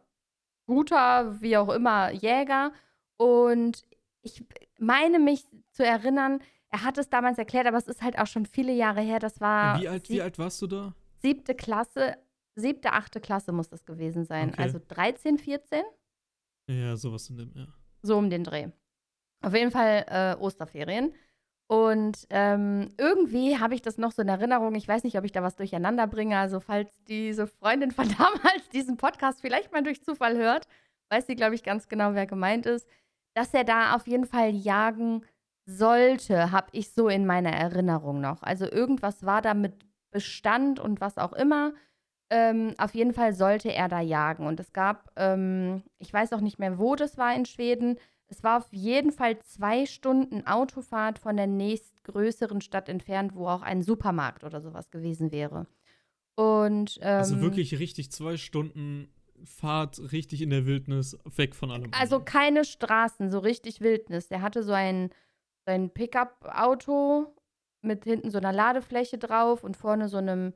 guter, wie auch immer, Jäger. Und ich meine mich zu erinnern, er hat es damals erklärt, aber es ist halt auch schon viele Jahre her. Das war Wie alt, wie alt warst du da? siebte Klasse, siebte, achte Klasse muss das gewesen sein. Okay. Also 13, 14, Ja, sowas in dem, ja. so um den Dreh. Auf jeden Fall äh, Osterferien. Und ähm, irgendwie habe ich das noch so in Erinnerung. Ich weiß nicht, ob ich da was durcheinander bringe. Also, falls diese Freundin von *laughs* damals diesen Podcast vielleicht mal durch Zufall hört, weiß sie, glaube ich, ganz genau, wer gemeint ist, dass er da auf jeden Fall jagen sollte, habe ich so in meiner Erinnerung noch. Also, irgendwas war da mit Bestand und was auch immer. Ähm, auf jeden Fall sollte er da jagen. Und es gab, ähm, ich weiß auch nicht mehr, wo das war in Schweden. Es war auf jeden Fall zwei Stunden Autofahrt von der nächstgrößeren Stadt entfernt, wo auch ein Supermarkt oder sowas gewesen wäre. Und ähm, Also wirklich richtig zwei Stunden Fahrt, richtig in der Wildnis, weg von allem. Also keine Straßen, so richtig Wildnis. Der hatte so ein, so ein Pickup-Auto mit hinten so einer Ladefläche drauf und vorne so einem,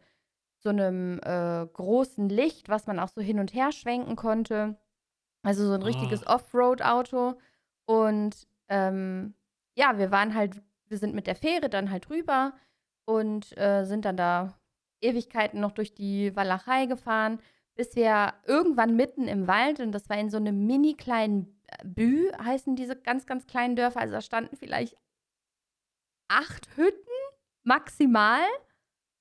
so einem äh, großen Licht, was man auch so hin und her schwenken konnte. Also so ein Ah. richtiges Offroad-Auto. Und ähm, ja, wir waren halt, wir sind mit der Fähre dann halt rüber und äh, sind dann da Ewigkeiten noch durch die Walachei gefahren, bis wir irgendwann mitten im Wald, und das war in so einem mini kleinen Bü, heißen diese ganz, ganz kleinen Dörfer, also da standen vielleicht acht Hütten maximal.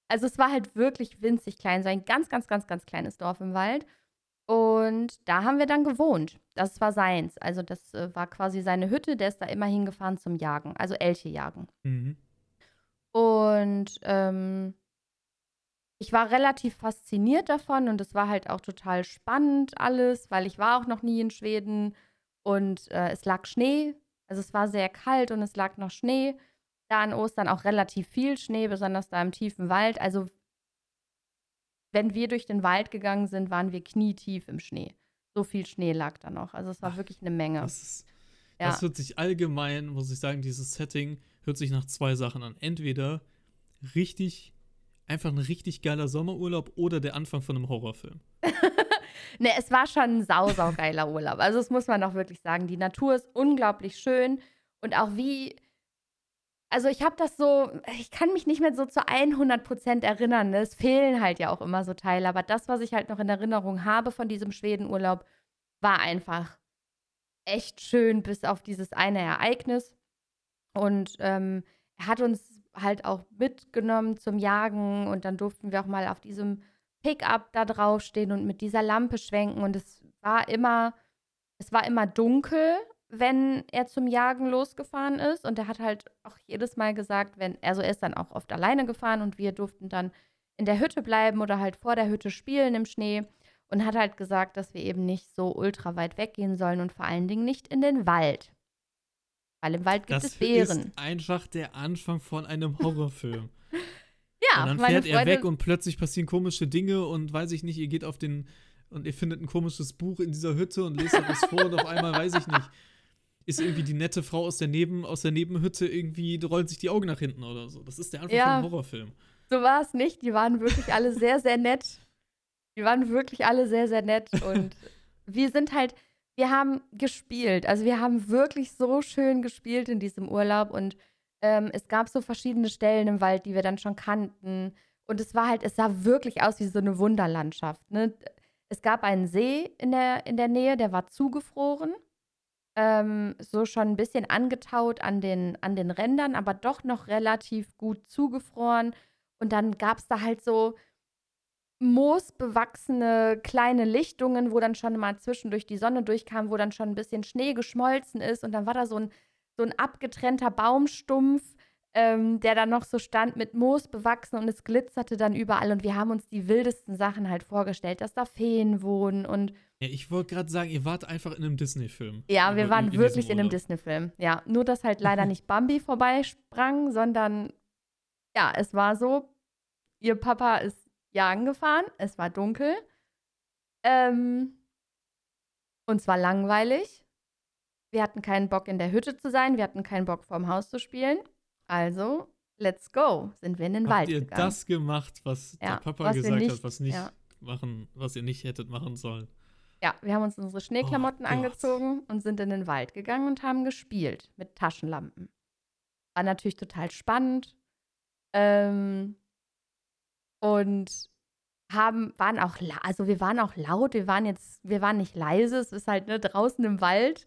Also es war halt wirklich winzig klein, so ein ganz, ganz, ganz, ganz kleines Dorf im Wald. Und da haben wir dann gewohnt. Das war seins. Also das äh, war quasi seine Hütte. Der ist da immer hingefahren zum Jagen, also Elche jagen. Mhm. Und ähm, ich war relativ fasziniert davon und es war halt auch total spannend alles, weil ich war auch noch nie in Schweden und äh, es lag Schnee. Also es war sehr kalt und es lag noch Schnee. Da an Ostern auch relativ viel Schnee, besonders da im tiefen Wald. Also wenn wir durch den Wald gegangen sind, waren wir knietief im Schnee. So viel Schnee lag da noch. Also es war Ach, wirklich eine Menge. Das, ist, Ja. das hört sich allgemein, muss ich sagen, dieses Setting hört sich nach zwei Sachen an. Entweder richtig, einfach ein richtig geiler Sommerurlaub oder der Anfang von einem Horrorfilm. *laughs* Ne, es war schon ein sau, sau geiler Urlaub. Also, das muss man auch wirklich sagen. Die Natur ist unglaublich schön und auch wie. Also, ich habe das so. Ich kann mich nicht mehr so zu 100% erinnern. Ne? Es fehlen halt ja auch immer so Teile. Aber das, was ich halt noch in Erinnerung habe von diesem Schwedenurlaub, war einfach echt schön, bis auf dieses eine Ereignis. Und ähm, er hat uns halt auch mitgenommen zum Jagen und dann durften wir auch mal auf diesem Pickup da draufstehen und mit dieser Lampe schwenken und es war immer, es war immer dunkel, wenn er zum Jagen losgefahren ist und er hat halt auch jedes Mal gesagt, wenn, also er ist dann auch oft alleine gefahren und wir durften dann in der Hütte bleiben oder halt vor der Hütte spielen im Schnee und hat halt gesagt, dass wir eben nicht so ultra weit weggehen sollen und vor allen Dingen nicht in den Wald. Weil im Wald gibt das es Bären. ist einfach der Anfang von einem Horrorfilm. *laughs* Ja, und dann fährt er weg und plötzlich passieren komische Dinge und weiß ich nicht, ihr geht auf den und ihr findet ein komisches Buch in dieser Hütte und lest etwas vor und auf einmal weiß ich nicht, ist irgendwie die nette Frau aus der Neben aus der Nebenhütte irgendwie rollt sich die Augen nach hinten oder so. Das ist der Anfang Ja. von einem Horrorfilm. So war es nicht. Die waren wirklich alle sehr, sehr nett. Die waren wirklich alle sehr, sehr nett und wir sind halt, wir haben gespielt. Also wir haben wirklich so schön gespielt in diesem Urlaub und ähm, es gab so verschiedene Stellen im Wald, die wir dann schon kannten. Und es war halt, es sah wirklich aus wie so eine Wunderlandschaft. Ne? Es gab einen See in der, in der Nähe, der war zugefroren. Ähm, so schon ein bisschen angetaut an den, an den Rändern, aber doch noch relativ gut zugefroren. Und dann gab es da halt so moosbewachsene kleine Lichtungen, wo dann schon mal zwischendurch die Sonne durchkam, wo dann schon ein bisschen Schnee geschmolzen ist. Und dann war da so ein, so ein abgetrennter Baumstumpf, ähm, der dann noch so stand mit Moos bewachsen und es glitzerte dann überall. Und wir haben uns die wildesten Sachen halt vorgestellt, dass da Feen wohnen und. Ja, ich wollte gerade sagen, ihr wart einfach in einem Disney-Film. Ja, wir In- waren in wirklich in einem. Disney-Film. Ja, nur dass halt leider *laughs* nicht Bambi vorbeisprang, sondern ja, es war so, ihr Papa ist jagen gefahren, es war dunkel. Ähm, und zwar langweilig. Wir hatten keinen Bock in der Hütte zu sein, wir hatten keinen Bock vorm Haus zu spielen. Also, let's go, sind wir in den Habt Wald ihr gegangen. das gemacht, was Ja, der Papa was gesagt nicht- hat, was nicht ja. machen, was ihr nicht hättet machen sollen? Ja, wir haben uns unsere Schneeklamotten Oh Gott. angezogen und sind in den Wald gegangen und haben gespielt mit Taschenlampen. War natürlich total spannend. Ähm, und haben, waren auch, also wir waren auch laut, wir waren jetzt, wir waren nicht leise, es ist halt ne, draußen im Wald,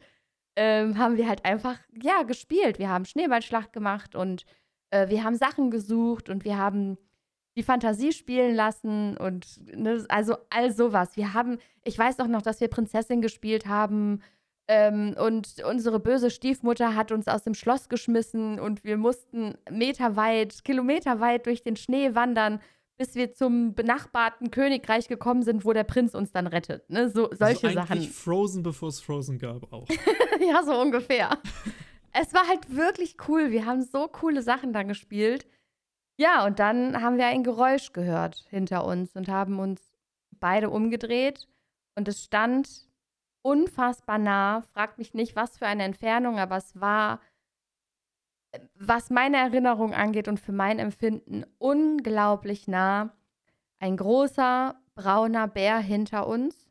ähm, haben wir halt einfach, ja, gespielt. Wir haben Schneeballschlacht gemacht und äh, wir haben Sachen gesucht und wir haben die Fantasie spielen lassen und ne, also all sowas. Wir haben, ich weiß auch noch, dass wir Prinzessin gespielt haben ähm, und unsere böse Stiefmutter hat uns aus dem Schloss geschmissen und wir mussten meterweit, kilometerweit durch den Schnee wandern, bis wir zum benachbarten Königreich gekommen sind, wo der Prinz uns dann rettet. Ne? So, solche also Sachen. Frozen, bevor es Frozen gab, auch. *laughs* ja, so ungefähr. es war halt wirklich cool. Wir haben so coole Sachen da gespielt. Ja, und dann haben wir ein Geräusch gehört hinter uns und haben uns beide umgedreht. Und es stand unfassbar nah. Fragt mich nicht, was für eine Entfernung, aber es war, was meine Erinnerung angeht und für mein Empfinden, unglaublich nah. Ein großer brauner Bär hinter uns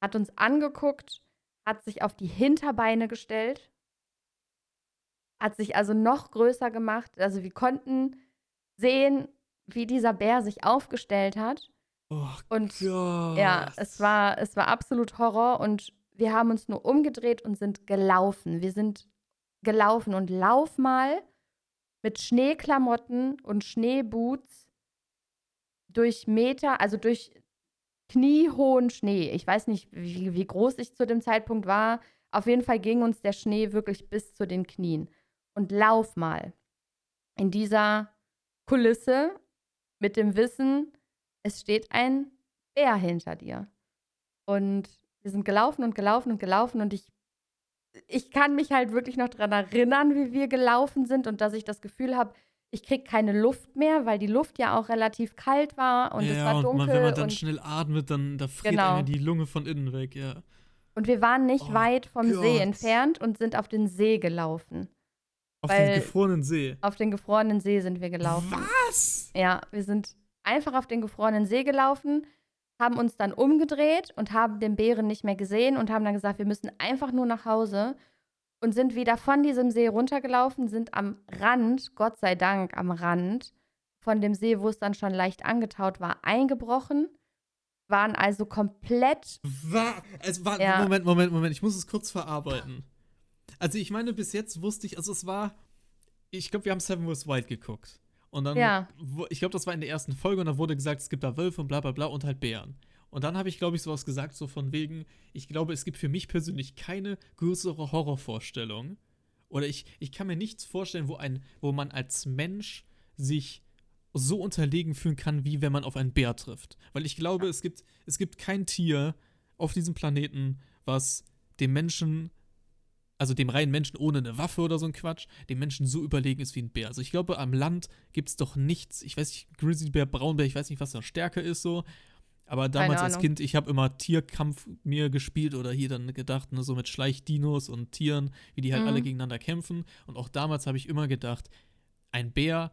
hat uns angeguckt, hat sich auf die Hinterbeine gestellt, hat sich also noch größer gemacht. Also wir konnten sehen, wie dieser Bär sich aufgestellt hat. Oh Und Gott. ja, es war, es war absolut Horror und wir haben uns nur umgedreht und sind gelaufen. Wir sind gelaufen und lauf mal mit Schneeklamotten und Schneeboots durch Meter, also durch kniehohen Schnee. Ich weiß nicht, wie, wie groß ich zu dem Zeitpunkt war. Auf jeden Fall ging uns der Schnee wirklich bis zu den Knien. Und lauf mal in dieser Kulisse mit dem Wissen, es steht ein Bär hinter dir. Und wir sind gelaufen und gelaufen und gelaufen und ich, ich kann mich halt wirklich noch daran erinnern, wie wir gelaufen sind und dass ich das Gefühl habe, ich kriege keine Luft mehr, weil die Luft ja auch relativ kalt war und ja, es war und dunkel. man, wenn man dann und, schnell atmet, dann da friert Genau. einem die Lunge von innen weg, ja. und wir waren nicht Oh weit vom See Gott. entfernt und sind auf den See gelaufen. Auf den gefrorenen See. Auf den gefrorenen See sind wir gelaufen. Was? Ja, wir sind einfach auf den gefrorenen See gelaufen, haben uns dann umgedreht und haben den Bären nicht mehr gesehen und haben dann gesagt, wir müssen einfach nur nach Hause und sind wieder von diesem See runtergelaufen, sind am Rand, Gott sei Dank am Rand von dem See, wo es dann schon leicht angetaut war, eingebrochen, waren also komplett, Wa es war, Ja. Moment, Moment, Moment, ich muss es kurz verarbeiten. Also ich meine, bis jetzt wusste ich, also es war, ich glaube, wir haben Seven Wars Wild geguckt. Und dann, Ja. ich glaube, das war in der ersten Folge und da wurde gesagt, es gibt da Wölfe und bla bla bla und halt Bären. Und dann habe ich, glaube ich, sowas gesagt, so von wegen, ich glaube, es gibt für mich persönlich keine größere Horrorvorstellung. Oder ich, ich kann mir nichts vorstellen, wo, ein, wo man als Mensch sich so unterlegen fühlen kann, wie wenn man auf einen Bär trifft. Weil ich glaube, es gibt, es gibt kein Tier auf diesem Planeten, was dem Menschen, also dem reinen Menschen ohne eine Waffe oder so ein Quatsch, dem Menschen so überlegen ist wie ein Bär. Also ich glaube, am Land gibt es doch nichts, ich weiß nicht, Grizzlybär, Braunbär, ich weiß nicht, was da stärker ist so. Aber damals als. Kind, ich habe immer Tierkampf mir gespielt oder hier dann gedacht, ne, so mit Schleichdinos und Tieren, wie die halt Mhm. alle gegeneinander kämpfen. Und auch damals habe ich immer gedacht, ein Bär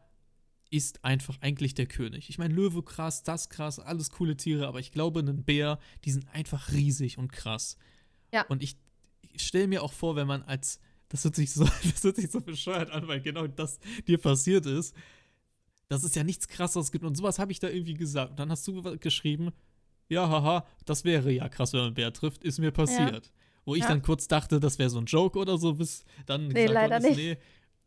ist einfach eigentlich der König. Ich meine, Löwe krass, das krass, alles coole Tiere, aber ich glaube, ein Bär, die sind einfach riesig und krass. Ja. Und ich stelle mir auch vor, wenn man als, das hört sich so, *laughs* das hört sich so bescheuert an, weil genau das dir passiert ist, dass es ja nichts krasseres gibt. Und sowas habe ich da irgendwie gesagt. Und dann hast du geschrieben, ja, haha, das wäre ja krass, wenn man Bär trifft, ist mir passiert. Wo ich Ja. dann kurz dachte, das wäre so ein Joke oder so, bis dann Nee, leider ist, nicht. nee,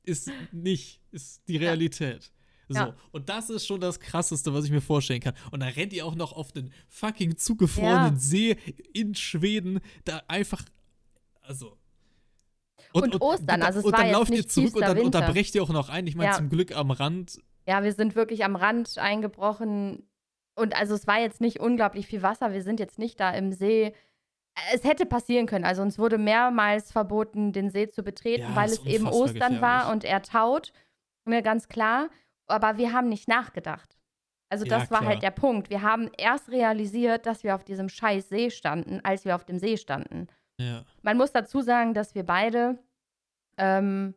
ist nicht, ist die Realität. So, Ja. und das ist schon das Krasseste, was ich mir vorstellen kann. Und dann rennt ihr auch noch auf den fucking zugefrorenen Ja. See in Schweden, da einfach, also. Und Ostern, also es und war dann lauft ihr zurück und dann Winter. unterbrecht ihr auch noch ein. Ich meine, Ja. zum Glück am Rand. Ja, wir sind wirklich am Rand eingebrochen. Und also es war jetzt nicht unglaublich viel Wasser. Wir sind jetzt nicht da im See. Es hätte passieren können. Also uns wurde mehrmals verboten, den See zu betreten, Ja, weil es eben Ostern war gefährlich. und er taut. Ne, ganz klar. Aber wir haben nicht nachgedacht. Also Ja, das war klar. halt der Punkt. Wir haben erst realisiert, dass wir auf diesem scheiß See standen, als wir auf dem See standen. Ja. Man muss dazu sagen, dass wir beide, ähm,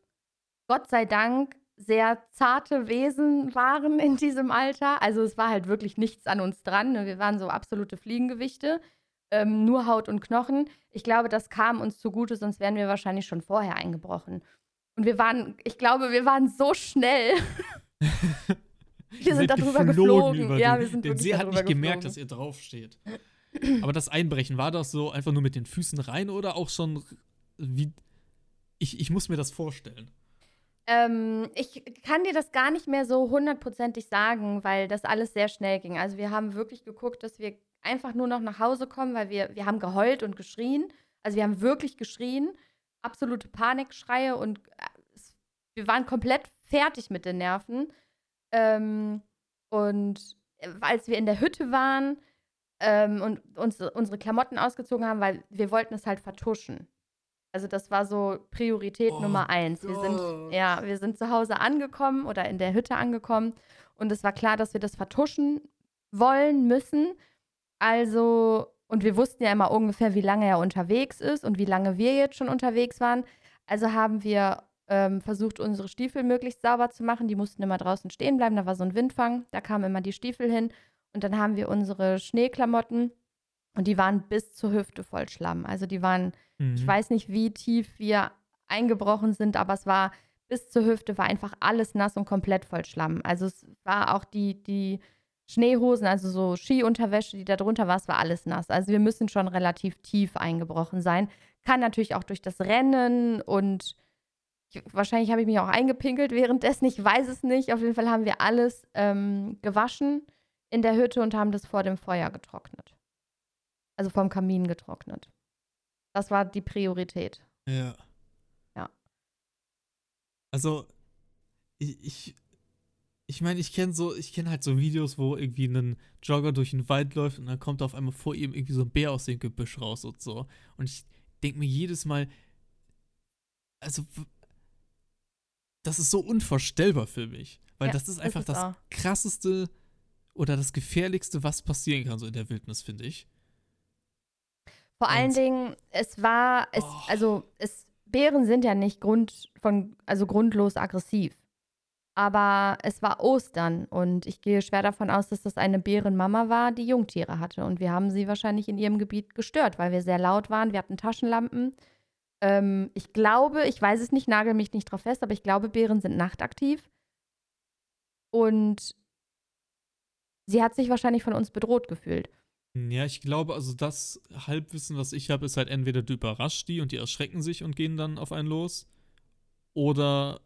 Gott sei Dank, sehr zarte Wesen waren in diesem Alter. Also es war halt wirklich nichts an uns dran. ne? Wir waren so absolute Fliegengewichte, ähm, nur Haut und Knochen. Ich glaube, das kam uns zugute, sonst wären wir wahrscheinlich schon vorher eingebrochen. Und wir waren, ich glaube, wir waren so schnell. *laughs* Wir sind darüber geflogen. über Ja, wir sind wirklich See hat nicht gemerkt, geflogen. dass ihr draufsteht. Aber das Einbrechen, war das so einfach nur mit den Füßen rein oder auch schon wie. Ich, ich muss mir das vorstellen. Ähm, ich kann dir das gar nicht mehr so hundertprozentig sagen, weil das alles sehr schnell ging. Also wir haben wirklich geguckt, dass wir einfach nur noch nach Hause kommen, weil wir, wir haben geheult und geschrien. Also wir haben wirklich geschrien, absolute Panikschreie und äh, wir waren komplett fertig mit den Nerven. Ähm, und äh, als wir in der Hütte waren ähm, und uns unsere Klamotten ausgezogen haben, weil wir wollten es halt vertuschen. Also das war so Priorität Oh Nummer eins. Wir sind, ja, wir sind zu Hause angekommen oder in der Hütte angekommen und es war klar, dass wir das vertuschen wollen müssen. Also, und wir wussten ja immer ungefähr, wie lange er unterwegs ist und wie lange wir jetzt schon unterwegs waren. Also haben wir ähm, versucht, unsere Stiefel möglichst sauber zu machen. Die mussten immer draußen stehen bleiben. Da war so ein Windfang. Da kamen immer die Stiefel hin. Und dann haben wir unsere Schneeklamotten und die waren bis zur Hüfte voll Schlamm. Also die waren ich Mhm. weiß nicht, wie tief wir eingebrochen sind, aber es war bis zur Hüfte war einfach alles nass und komplett voll Schlamm. Also es war auch die, die Schneehosen, also so Skiunterwäsche, die da drunter war, es war alles nass. Also wir müssen schon relativ tief eingebrochen sein. Kann natürlich auch durch das Rennen und ich, wahrscheinlich habe ich mich auch eingepinkelt währenddessen, ich weiß es nicht. Auf jeden Fall haben wir alles ähm, gewaschen in der Hütte und haben das vor dem Feuer getrocknet. Also vom Kamin getrocknet. Das war die Priorität. Ja. Ja. Also, ich, ich, ich meine, ich kenne so, ich kenne halt so Videos, wo irgendwie ein Jogger durch den Wald läuft und dann kommt auf einmal vor ihm irgendwie so ein Bär aus dem Gebüsch raus und so. Und ich denke mir jedes Mal, also, das ist so unvorstellbar für mich. Weil Ja, das ist einfach das auch. krasseste oder das gefährlichste, was passieren kann, so in der Wildnis, finde ich. Vor allen Und- Dingen, es war, es, Oh. also es, Bären sind ja nicht Grund von, also grundlos aggressiv. Aber es war Ostern und ich gehe schwer davon aus, dass das eine Bärenmama war, die Jungtiere hatte. Und wir haben sie wahrscheinlich in ihrem Gebiet gestört, weil wir sehr laut waren. Wir hatten Taschenlampen. Ähm, ich glaube, ich weiß es nicht, nagel mich nicht drauf fest, aber ich glaube, Bären sind nachtaktiv. Und sie hat sich wahrscheinlich von uns bedroht gefühlt. Ja, ich glaube, also das Halbwissen, was ich habe, ist halt entweder du überraschst die und die erschrecken sich und gehen dann auf einen los. Oder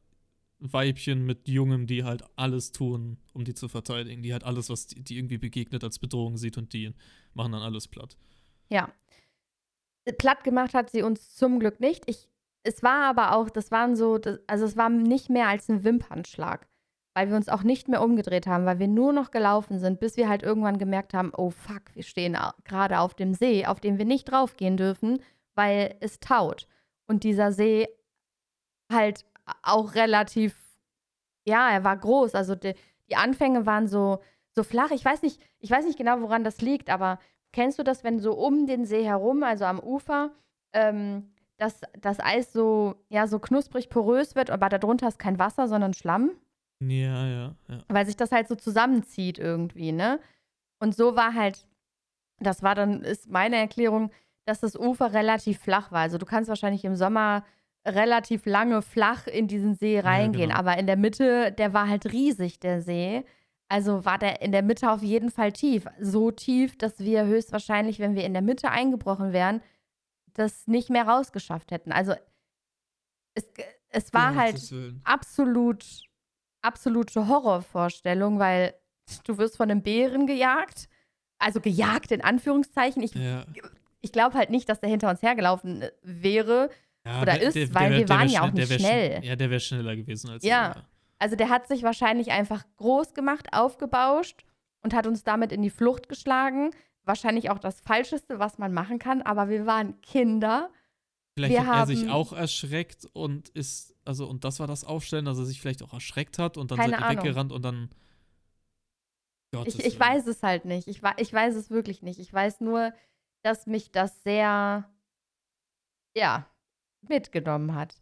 Weibchen mit Jungen, die halt alles tun, um die zu verteidigen. Die halt alles, was die, die irgendwie begegnet, als Bedrohung sieht und die machen dann alles platt. Ja. Platt gemacht hat sie uns zum Glück nicht. Ich, es war aber auch, das waren so, das, also es war nicht mehr als ein Wimpernschlag, weil wir uns auch nicht mehr umgedreht haben, weil wir nur noch gelaufen sind, bis wir halt irgendwann gemerkt haben, oh fuck, wir stehen gerade auf dem See, auf dem wir nicht draufgehen dürfen, weil es taut. Und dieser See halt auch relativ, ja, er war groß. Also die, die Anfänge waren so, so flach. Ich weiß nicht, ich weiß nicht genau, woran das liegt, aber Kennst du das, wenn so um den See herum, also am Ufer, ähm, das, das Eis so, ja, so knusprig porös wird, aber darunter ist kein Wasser, sondern Schlamm? Ja, ja, ja. weil sich das halt so zusammenzieht irgendwie, ne? Und so war halt, das war dann, ist meine Erklärung, dass das Ufer relativ flach war. Also du kannst wahrscheinlich im Sommer relativ lange flach in diesen See reingehen, genau. aber in der Mitte, der war halt riesig, der See. Also war der in der Mitte auf jeden Fall tief. So tief, dass wir höchstwahrscheinlich, wenn wir in der Mitte eingebrochen wären, das nicht mehr rausgeschafft hätten. Also es, es war Um halt absolut, absolute Horrorvorstellung, weil du wirst von einem Bären gejagt. Also gejagt in Anführungszeichen. Ich, Ja. ich glaube halt nicht, dass der hinter uns hergelaufen äh, wäre. ja Oder der- ist, der- weil der- wir waren ja auch nicht schnell. Ja, der wäre schneller gewesen als Ja. wir. Also der hat sich wahrscheinlich einfach groß gemacht, aufgebauscht und hat uns damit in die Flucht geschlagen. Wahrscheinlich auch das Falscheste, was man machen kann, aber wir waren Kinder. Vielleicht Wir hat er sich auch erschreckt und ist, also, und das war das Aufstellen, dass er sich vielleicht auch erschreckt hat und dann seid ihr weggerannt und dann. Gottes Ich, ich weiß es halt nicht. Ich, ich weiß es wirklich nicht. Ich weiß nur, dass mich das sehr, ja, mitgenommen hat.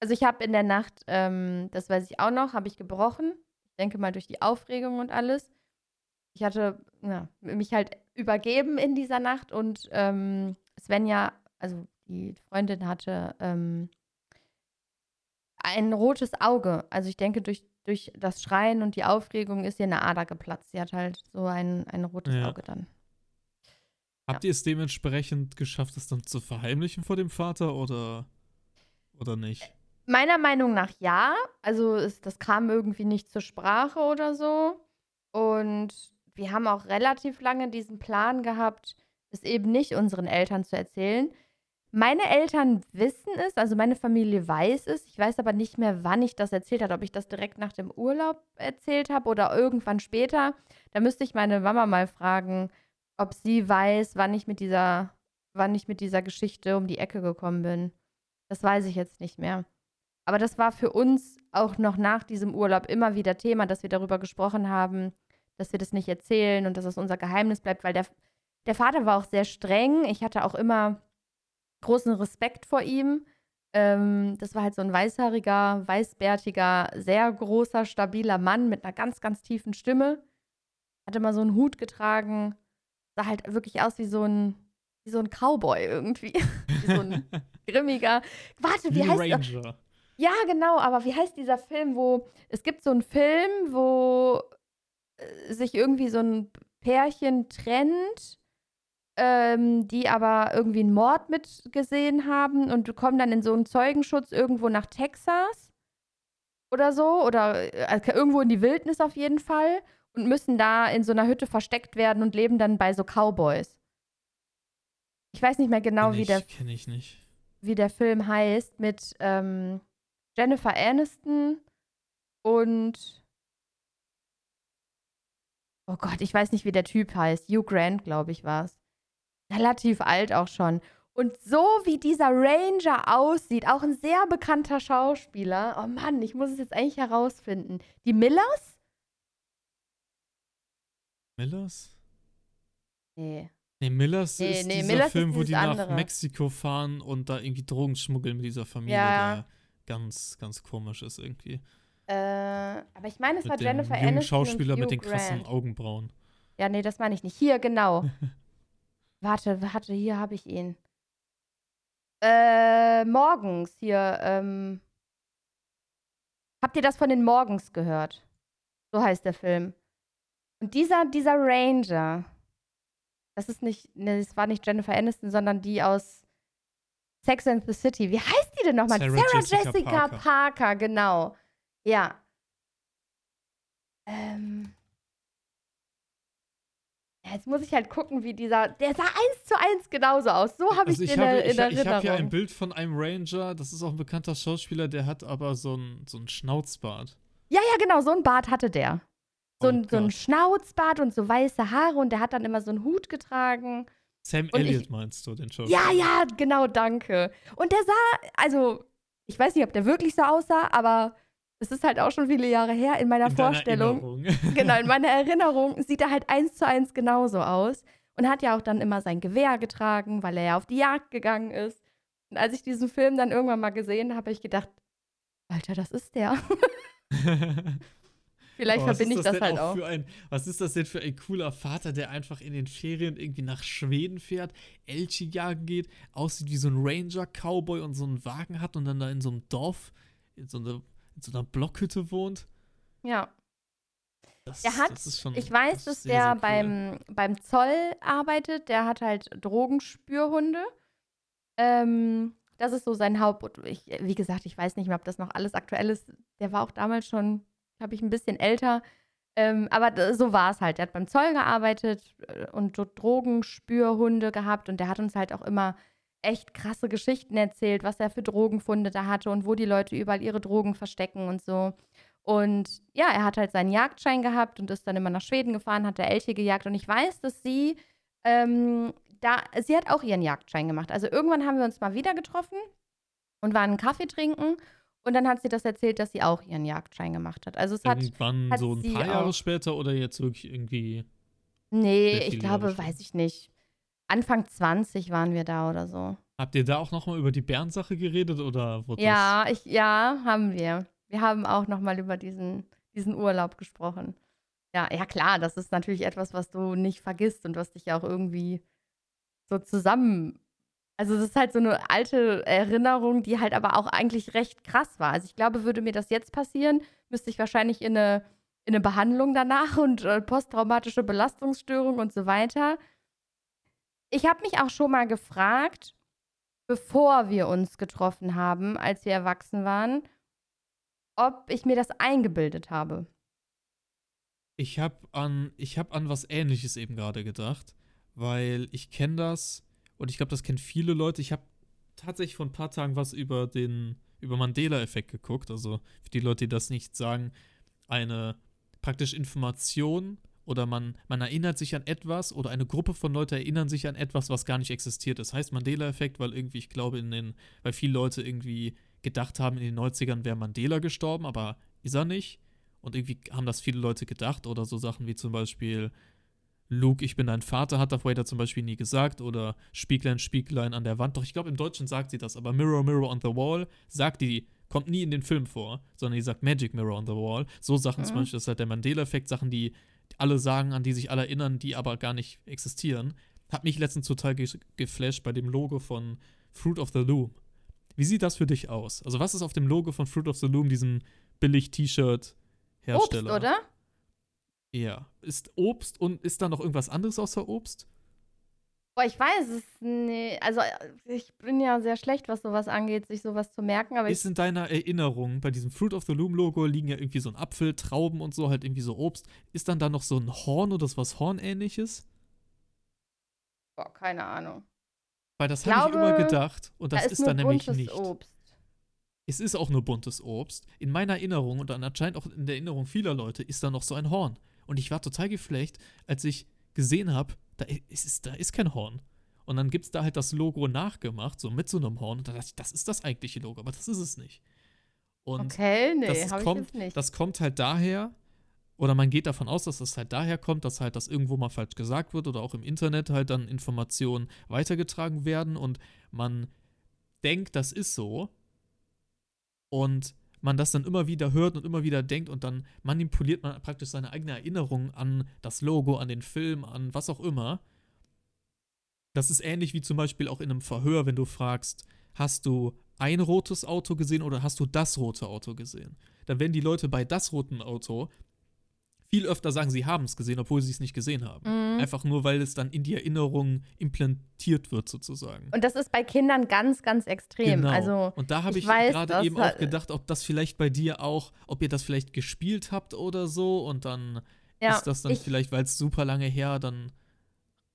Also ich habe in der Nacht, ähm, das weiß ich auch noch, habe ich gebrochen. Ich denke mal durch die Aufregung und alles. Ich hatte ja, mich halt übergeben in dieser Nacht und ähm, Svenja, also die Freundin hatte ähm, ein rotes Auge. Also ich denke, durch, durch das Schreien und die Aufregung ist ihr eine Ader geplatzt. Sie hat halt so ein, ein rotes Ja. Auge dann. Habt ihr es dementsprechend geschafft, es dann zu verheimlichen vor dem Vater oder, oder nicht? Meiner Meinung nach ja. Also es, das kam irgendwie nicht zur Sprache oder so. Und wir haben auch relativ lange diesen Plan gehabt, es eben nicht unseren Eltern zu erzählen. Meine Eltern wissen es, also meine Familie weiß es. Ich weiß aber nicht mehr, wann ich das erzählt habe, ob ich das direkt nach dem Urlaub erzählt habe oder irgendwann später. Da müsste ich meine Mama mal fragen, ob sie weiß, wann ich mit dieser, wann ich mit dieser Geschichte um die Ecke gekommen bin. Das weiß ich jetzt nicht mehr. Aber das war für uns auch noch nach diesem Urlaub immer wieder Thema, dass wir darüber gesprochen haben, dass wir das nicht erzählen und dass es unser Geheimnis bleibt, weil der, der Vater war auch sehr streng. Ich hatte auch immer großen Respekt vor ihm. Ähm, das war halt so ein weißhaariger, weißbärtiger, sehr großer, stabiler Mann mit einer ganz, ganz tiefen Stimme. Hatte immer so einen Hut getragen. Sah halt wirklich aus wie so ein, wie so ein Cowboy irgendwie. *laughs* wie so ein *laughs* grimmiger. Warte, wie Wie heißt er? Ranger. Ja, genau, aber wie heißt dieser Film, wo es gibt so einen Film, wo äh, sich irgendwie so ein Pärchen trennt, ähm, die aber irgendwie einen Mord mitgesehen haben und kommen dann in so einen Zeugenschutz irgendwo nach Texas oder so oder äh, irgendwo in die Wildnis auf jeden Fall und müssen da in so einer Hütte versteckt werden und leben dann bei so Cowboys. Ich weiß nicht mehr genau, Kenn wie ich, der ich wie der Film heißt, mit ähm, Jennifer Aniston und oh Gott, ich weiß nicht, wie der Typ heißt. Hugh Grant, glaube ich, war es. Relativ alt auch schon. Und so wie dieser Ranger aussieht, auch ein sehr bekannter Schauspieler. Oh Mann, ich muss es jetzt eigentlich herausfinden. Die Millers? Millers? Nee. Nee, Millers Nee, ist nee, dieser Millers ist Film, wo dieses die nach andere. Mexiko fahren und da irgendwie Drogen schmuggeln mit dieser Familie, Ja. der ganz, ganz komisch ist irgendwie. Äh, aber ich meine, es war mit dem Jennifer Aniston Schauspieler und Hugh mit den krassen Grant. Augenbrauen. Ja, nee, das meine ich nicht. Hier, genau. *laughs* warte, warte, hier habe ich ihn. Äh, morgens hier, ähm. Habt ihr das von den Morgens gehört? So heißt der Film. Und dieser, dieser Ranger, das ist nicht, ne, das war nicht Jennifer Aniston, sondern die aus Sex and the City. Wie heißt die denn nochmal? Sarah Sarah, Jessica Jessica, Parker. Parker. genau. Ja. Ähm. Jetzt muss ich halt gucken, wie dieser. Der sah eins zu eins genauso aus. So habe Also ich ich den habe in ich, ich Erinnerung. hab hier ein Bild von einem Ranger, das ist auch ein bekannter Schauspieler, der hat aber so ein, so ein Schnauzbart. Ja, ja, genau, so ein Bart hatte der. So Oh ein, so ein. Schnauzbart und so weiße Haare und der hat dann immer so einen Hut getragen. Sam Und Elliott ich- meinst du, den Schauspieler? Ja, ja, genau, danke. Und der sah, also, ich weiß nicht, ob der wirklich so aussah, aber es ist halt auch schon viele Jahre her in meiner In Vorstellung. Erinnerung. *laughs* Genau, in meiner Erinnerung sieht er halt eins zu eins genauso aus. Und hat ja auch dann immer sein Gewehr getragen, weil er ja auf die Jagd gegangen ist. Und als ich diesen Film dann irgendwann mal gesehen habe, habe ich gedacht, Alter, das ist der. *laughs* Vielleicht Oh, verbinde ich das denn halt auch. Für ein, was ist das denn für ein cooler Vater, der einfach in den Ferien irgendwie nach Schweden fährt, Elche jagen geht, aussieht wie so ein Ranger-Cowboy und so einen Wagen hat und dann da in so einem Dorf, in so, einer- in so einer Blockhütte wohnt? Ja. Das, Der hat- das ist schon, Ich weiß, das dass sehr, der sehr cool. beim, beim Zoll arbeitet. Der hat halt Drogenspürhunde. Ähm, das ist so sein Haupt. Ich, wie gesagt, ich weiß nicht mehr, ob das noch alles aktuell ist. Der war auch damals schon, glaube ich, ein bisschen älter. Ähm, aber so war es halt. Der hat beim Zoll gearbeitet äh, und so Drogenspürhunde gehabt. Und der hat uns halt auch immer echt krasse Geschichten erzählt, was er für Drogenfunde da hatte und wo die Leute überall ihre Drogen verstecken und so. Und ja, er hat halt seinen Jagdschein gehabt und ist dann immer nach Schweden gefahren, hat der Elche gejagt. Und ich weiß, dass sie ähm, da, sie hat auch ihren Jagdschein gemacht. Also irgendwann haben wir uns mal wieder getroffen und waren einen Kaffee trinken. Und dann hat sie das erzählt, dass sie auch ihren Jagdschein gemacht hat. Also es hat, Irgendwann hat so ein paar Jahre später oder jetzt wirklich irgendwie. nee, ich Jahre glaube, weiß ich nicht. Anfang 20 waren wir da oder so. Habt ihr da auch nochmal über die Bärensache geredet oder wurde Ja, ich, ja, haben wir. Wir haben auch noch mal über diesen, diesen Urlaub gesprochen. Ja, ja klar, das ist natürlich etwas, was du nicht vergisst und was dich ja auch irgendwie so zusammen. Also das ist halt so eine alte Erinnerung, die halt aber auch eigentlich recht krass war. Also ich glaube, würde mir das jetzt passieren, müsste ich wahrscheinlich in eine, in eine Behandlung danach und äh, posttraumatische Belastungsstörung und so weiter. Ich habe mich auch schon mal gefragt, bevor wir uns getroffen haben, als wir erwachsen waren, ob ich mir das eingebildet habe. Ich habe an, ich hab an was Ähnliches eben gerade gedacht, weil ich kenne das und ich glaube, das kennen viele Leute. Ich habe tatsächlich vor ein paar Tagen was über den über Mandela-Effekt geguckt. Also für die Leute, die das nicht sagen, eine praktisch Information oder man, man erinnert sich an etwas oder eine Gruppe von Leuten erinnern sich an etwas, was gar nicht existiert. Das heißt Mandela-Effekt, weil irgendwie, ich glaube, in den, weil viele Leute irgendwie gedacht haben, in den 90ern wäre Mandela gestorben, aber ist er nicht. Und irgendwie haben das viele Leute gedacht oder so Sachen wie zum Beispiel Luke, ich bin dein Vater, hat Darth Vader zum Beispiel nie gesagt oder Spieglein, Spieglein an der Wand. Doch ich glaube, im Deutschen sagt sie das, aber Mirror, Mirror on the Wall sagt die, kommt nie in den Film vor, sondern die sagt Magic Mirror on the Wall. So Sachen zum Mhm. Beispiel, das ist halt der Mandela-Effekt, Sachen, die alle sagen, an die sich alle erinnern, die aber gar nicht existieren. Hat mich letztens total ge geflasht bei dem Logo von Fruit of the Loom. Wie sieht das für dich aus? Also, was ist auf dem Logo von Fruit of the Loom, diesem Billig-T-Shirt-Hersteller? Obst, oder? Ja. Ist Obst und ist da noch irgendwas anderes außer Obst? Boah, ich weiß es nicht. Also äh, ich bin ja sehr schlecht, was sowas angeht, sich sowas zu merken, aber Ist in deiner Erinnerung, bei diesem Fruit of the Loom Logo liegen ja irgendwie so ein Apfel, Trauben und so, halt irgendwie so Obst. Ist dann da noch so ein Horn oder was Hornähnliches? boah, keine Ahnung. Weil das habe ich immer gedacht und das da ist, ist, nur dann nämlich nicht. Obst. Es ist auch nur buntes Obst. In meiner Erinnerung und dann anscheinend auch in der Erinnerung vieler Leute ist da noch so ein Horn. Und ich war total geflecht, als ich gesehen habe, da ist, da ist kein Horn. Und dann gibt es da halt das Logo nachgemacht, so mit so einem Horn. Und da dachte ich, das ist das eigentliche Logo, aber das ist es nicht. Und Okay, nee, das kommt, nicht. das kommt halt daher, oder man geht davon aus, dass das halt daher kommt, dass halt das irgendwo mal falsch gesagt wird oder auch im Internet halt dann Informationen weitergetragen werden und man denkt, das ist so und man das dann immer wieder hört und immer wieder denkt und dann manipuliert man praktisch seine eigene Erinnerung an das Logo, an den Film, an was auch immer. Das ist ähnlich wie zum Beispiel auch in einem Verhör, wenn du fragst, hast du ein rotes Auto gesehen oder hast du das rote Auto gesehen? Dann werden die Leute bei das roten Auto viel öfter sagen, sie haben es gesehen, obwohl sie es nicht gesehen haben. Mhm. Einfach nur, weil es dann in die Erinnerung implantiert wird, sozusagen. Und das ist bei Kindern ganz, ganz extrem. Genau. Also und da habe ich ich, gerade eben auch gedacht, ob das vielleicht bei dir auch, ob ihr das vielleicht gespielt habt oder so und dann ja, ist das dann ich, vielleicht, weil es super lange her, dann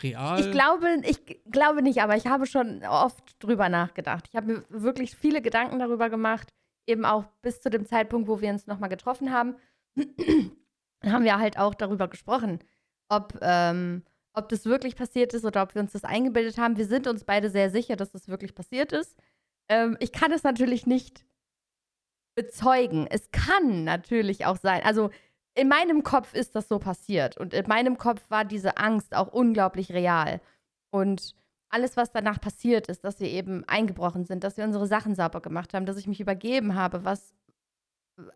real. Ich glaube, ich glaube nicht, aber ich habe schon oft drüber nachgedacht. Ich habe mir wirklich viele Gedanken darüber gemacht, eben auch bis zu dem Zeitpunkt, wo wir uns nochmal getroffen haben. Haben wir halt auch darüber gesprochen, ob, ähm, ob das wirklich passiert ist oder ob wir uns das eingebildet haben. Wir sind uns beide sehr sicher, dass das wirklich passiert ist. Ähm, ich kann es natürlich nicht bezeugen. Es kann natürlich auch sein. Also in meinem Kopf ist das so passiert und in meinem Kopf war diese Angst auch unglaublich real. Und alles, was danach passiert ist, dass wir eben eingebrochen sind, dass wir unsere Sachen sauber gemacht haben, dass ich mich übergeben habe, was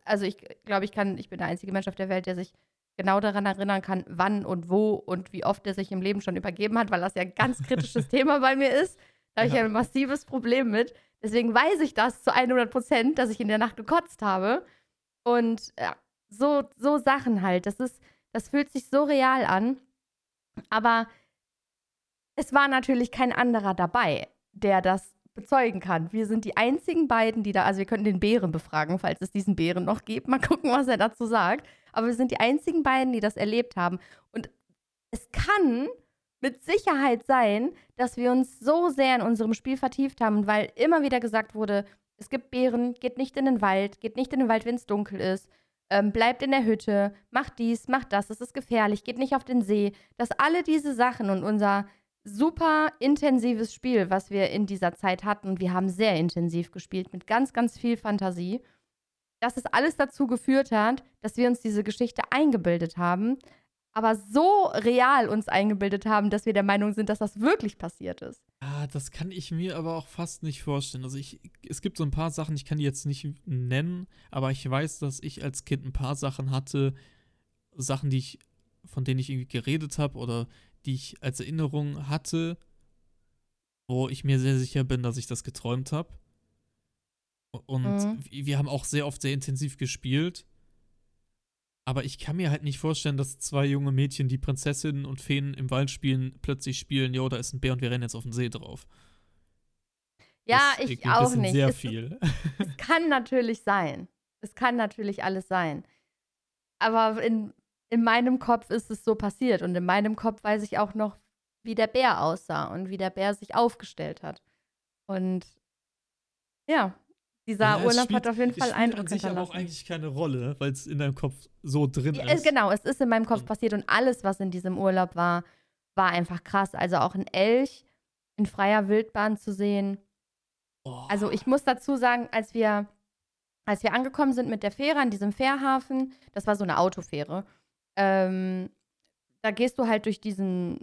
also ich glaube, ich kann, ich bin der einzige Mensch auf der Welt, der sich genau daran erinnern kann, wann und wo und wie oft er sich im Leben schon übergeben hat, weil das ja ein ganz *laughs* kritisches Thema bei mir ist. Da habe ich Ja. ein massives Problem mit. Deswegen weiß ich das zu 100 Prozent, dass ich in der Nacht gekotzt habe. Und ja, so, so Sachen halt. Das ist, das fühlt sich so real an. Aber es war natürlich kein anderer dabei, der das bezeugen kann. Wir sind die einzigen beiden, die da, also wir könnten den Bären befragen, falls es diesen Bären noch gibt. Mal gucken, was er dazu sagt. Aber wir sind die einzigen beiden, die das erlebt haben. Und es kann mit Sicherheit sein, dass wir uns so sehr in unserem Spiel vertieft haben, weil immer wieder gesagt wurde, es gibt Bären, geht nicht in den Wald, geht nicht in den Wald, wenn es dunkel ist, ähm, bleibt in der Hütte, macht dies, macht das, es ist gefährlich, geht nicht auf den See. Dass alle diese Sachen und unser super intensives Spiel, was wir in dieser Zeit hatten, wir haben sehr intensiv gespielt, mit ganz, ganz viel Fantasie, dass es alles dazu geführt hat, dass wir uns diese Geschichte eingebildet haben, aber so real uns eingebildet haben, dass wir der Meinung sind, dass das wirklich passiert ist. Ah, das kann ich mir aber auch fast nicht vorstellen. Also ich, es gibt so ein paar Sachen, ich kann die jetzt nicht nennen, aber ich weiß, dass ich als Kind ein paar Sachen hatte, Sachen, die ich, von denen ich irgendwie geredet habe oder die ich als Erinnerung hatte, wo ich mir sehr sicher bin, dass ich das geträumt habe. Und Mhm. wir haben auch sehr oft sehr intensiv gespielt. Aber ich kann mir halt nicht vorstellen, dass zwei junge Mädchen, die Prinzessinnen und Feen im Wald spielen, plötzlich spielen, jo, da ist ein Bär und wir rennen jetzt auf den See drauf. Ja, Das ich auch nicht. Sehr Es- viel. Es kann natürlich sein. Es kann natürlich alles sein. Aber in, in meinem Kopf ist es so passiert. Und in meinem Kopf weiß ich auch noch, wie der Bär aussah und wie der Bär sich aufgestellt hat. Und ja, dieser Ja, Urlaub spielt- hat auf jeden Fall Eindruck an sich aber auch eigentlich keine Rolle, weil es in deinem Kopf so drin Ja, ist. genau, es ist in meinem Kopf Und- passiert und alles, was in diesem Urlaub war, war einfach krass. Also auch ein Elch in freier Wildbahn zu sehen. Oh. Also ich muss dazu sagen, als wir, als wir angekommen sind mit der Fähre an diesem Fährhafen, das war so eine Autofähre, ähm, da gehst du halt durch diesen,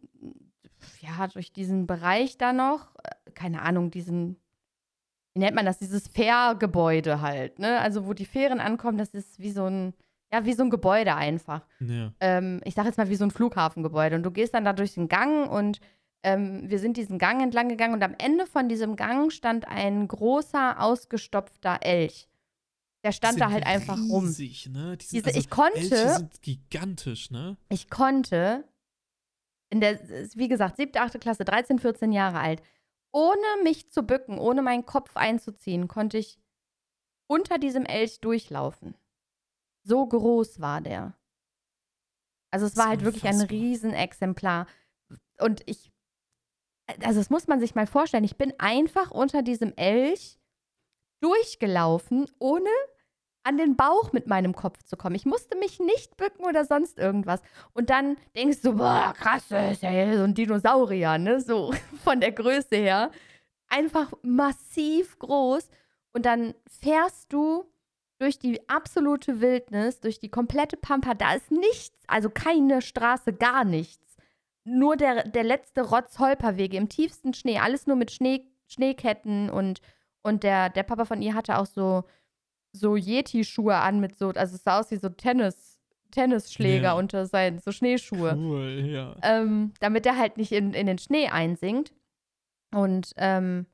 ja, durch diesen Bereich da noch, äh, keine Ahnung, diesen, wie nennt man das, dieses Fährgebäude halt, ne? Also wo die Fähren ankommen, das ist wie so ein, ja, wie so ein Gebäude einfach Ja. ähm, ich sage jetzt mal wie so ein Flughafengebäude. Und du gehst dann da durch den Gang und ähm, wir sind diesen Gang entlang gegangen und am Ende von diesem Gang stand ein großer, ausgestopfter Elch. Der stand da halt einfach rum. Riesig, ne? Die sind, Diese, also, ich konnte, Elche sind gigantisch, ne? ich konnte in der, wie gesagt, siebte, achte Klasse, 13, 14 Jahre alt, ohne mich zu bücken, ohne meinen Kopf einzuziehen, konnte ich unter diesem Elch durchlaufen. So groß war der. Also es war halt wirklich ein unfassbar. Riesenexemplar. Und ich, also das muss man sich mal vorstellen, ich bin einfach unter diesem Elch durchgelaufen, ohne an den Bauch mit meinem Kopf zu kommen. Ich musste mich nicht bücken oder sonst irgendwas. Und dann denkst du, boah, krass, das ist ja so ein Dinosaurier, ne? So *laughs* von der Größe her. Einfach massiv groß. Und dann fährst du durch die absolute Wildnis, durch die komplette Pampa. Da ist nichts, also keine Straße, gar nichts. Nur der, der letzte Rotz-Holperwege im tiefsten Schnee. Alles nur mit Schnee, Schneeketten und, und der, der Papa von ihr hatte auch so, so Yeti-Schuhe an mit so, also es sah aus wie so Tennis, Tennisschläger Ja. unter seinen, so Schneeschuhe Cool, ja. ähm, damit er halt nicht in, in den Schnee einsinkt. Und, ähm,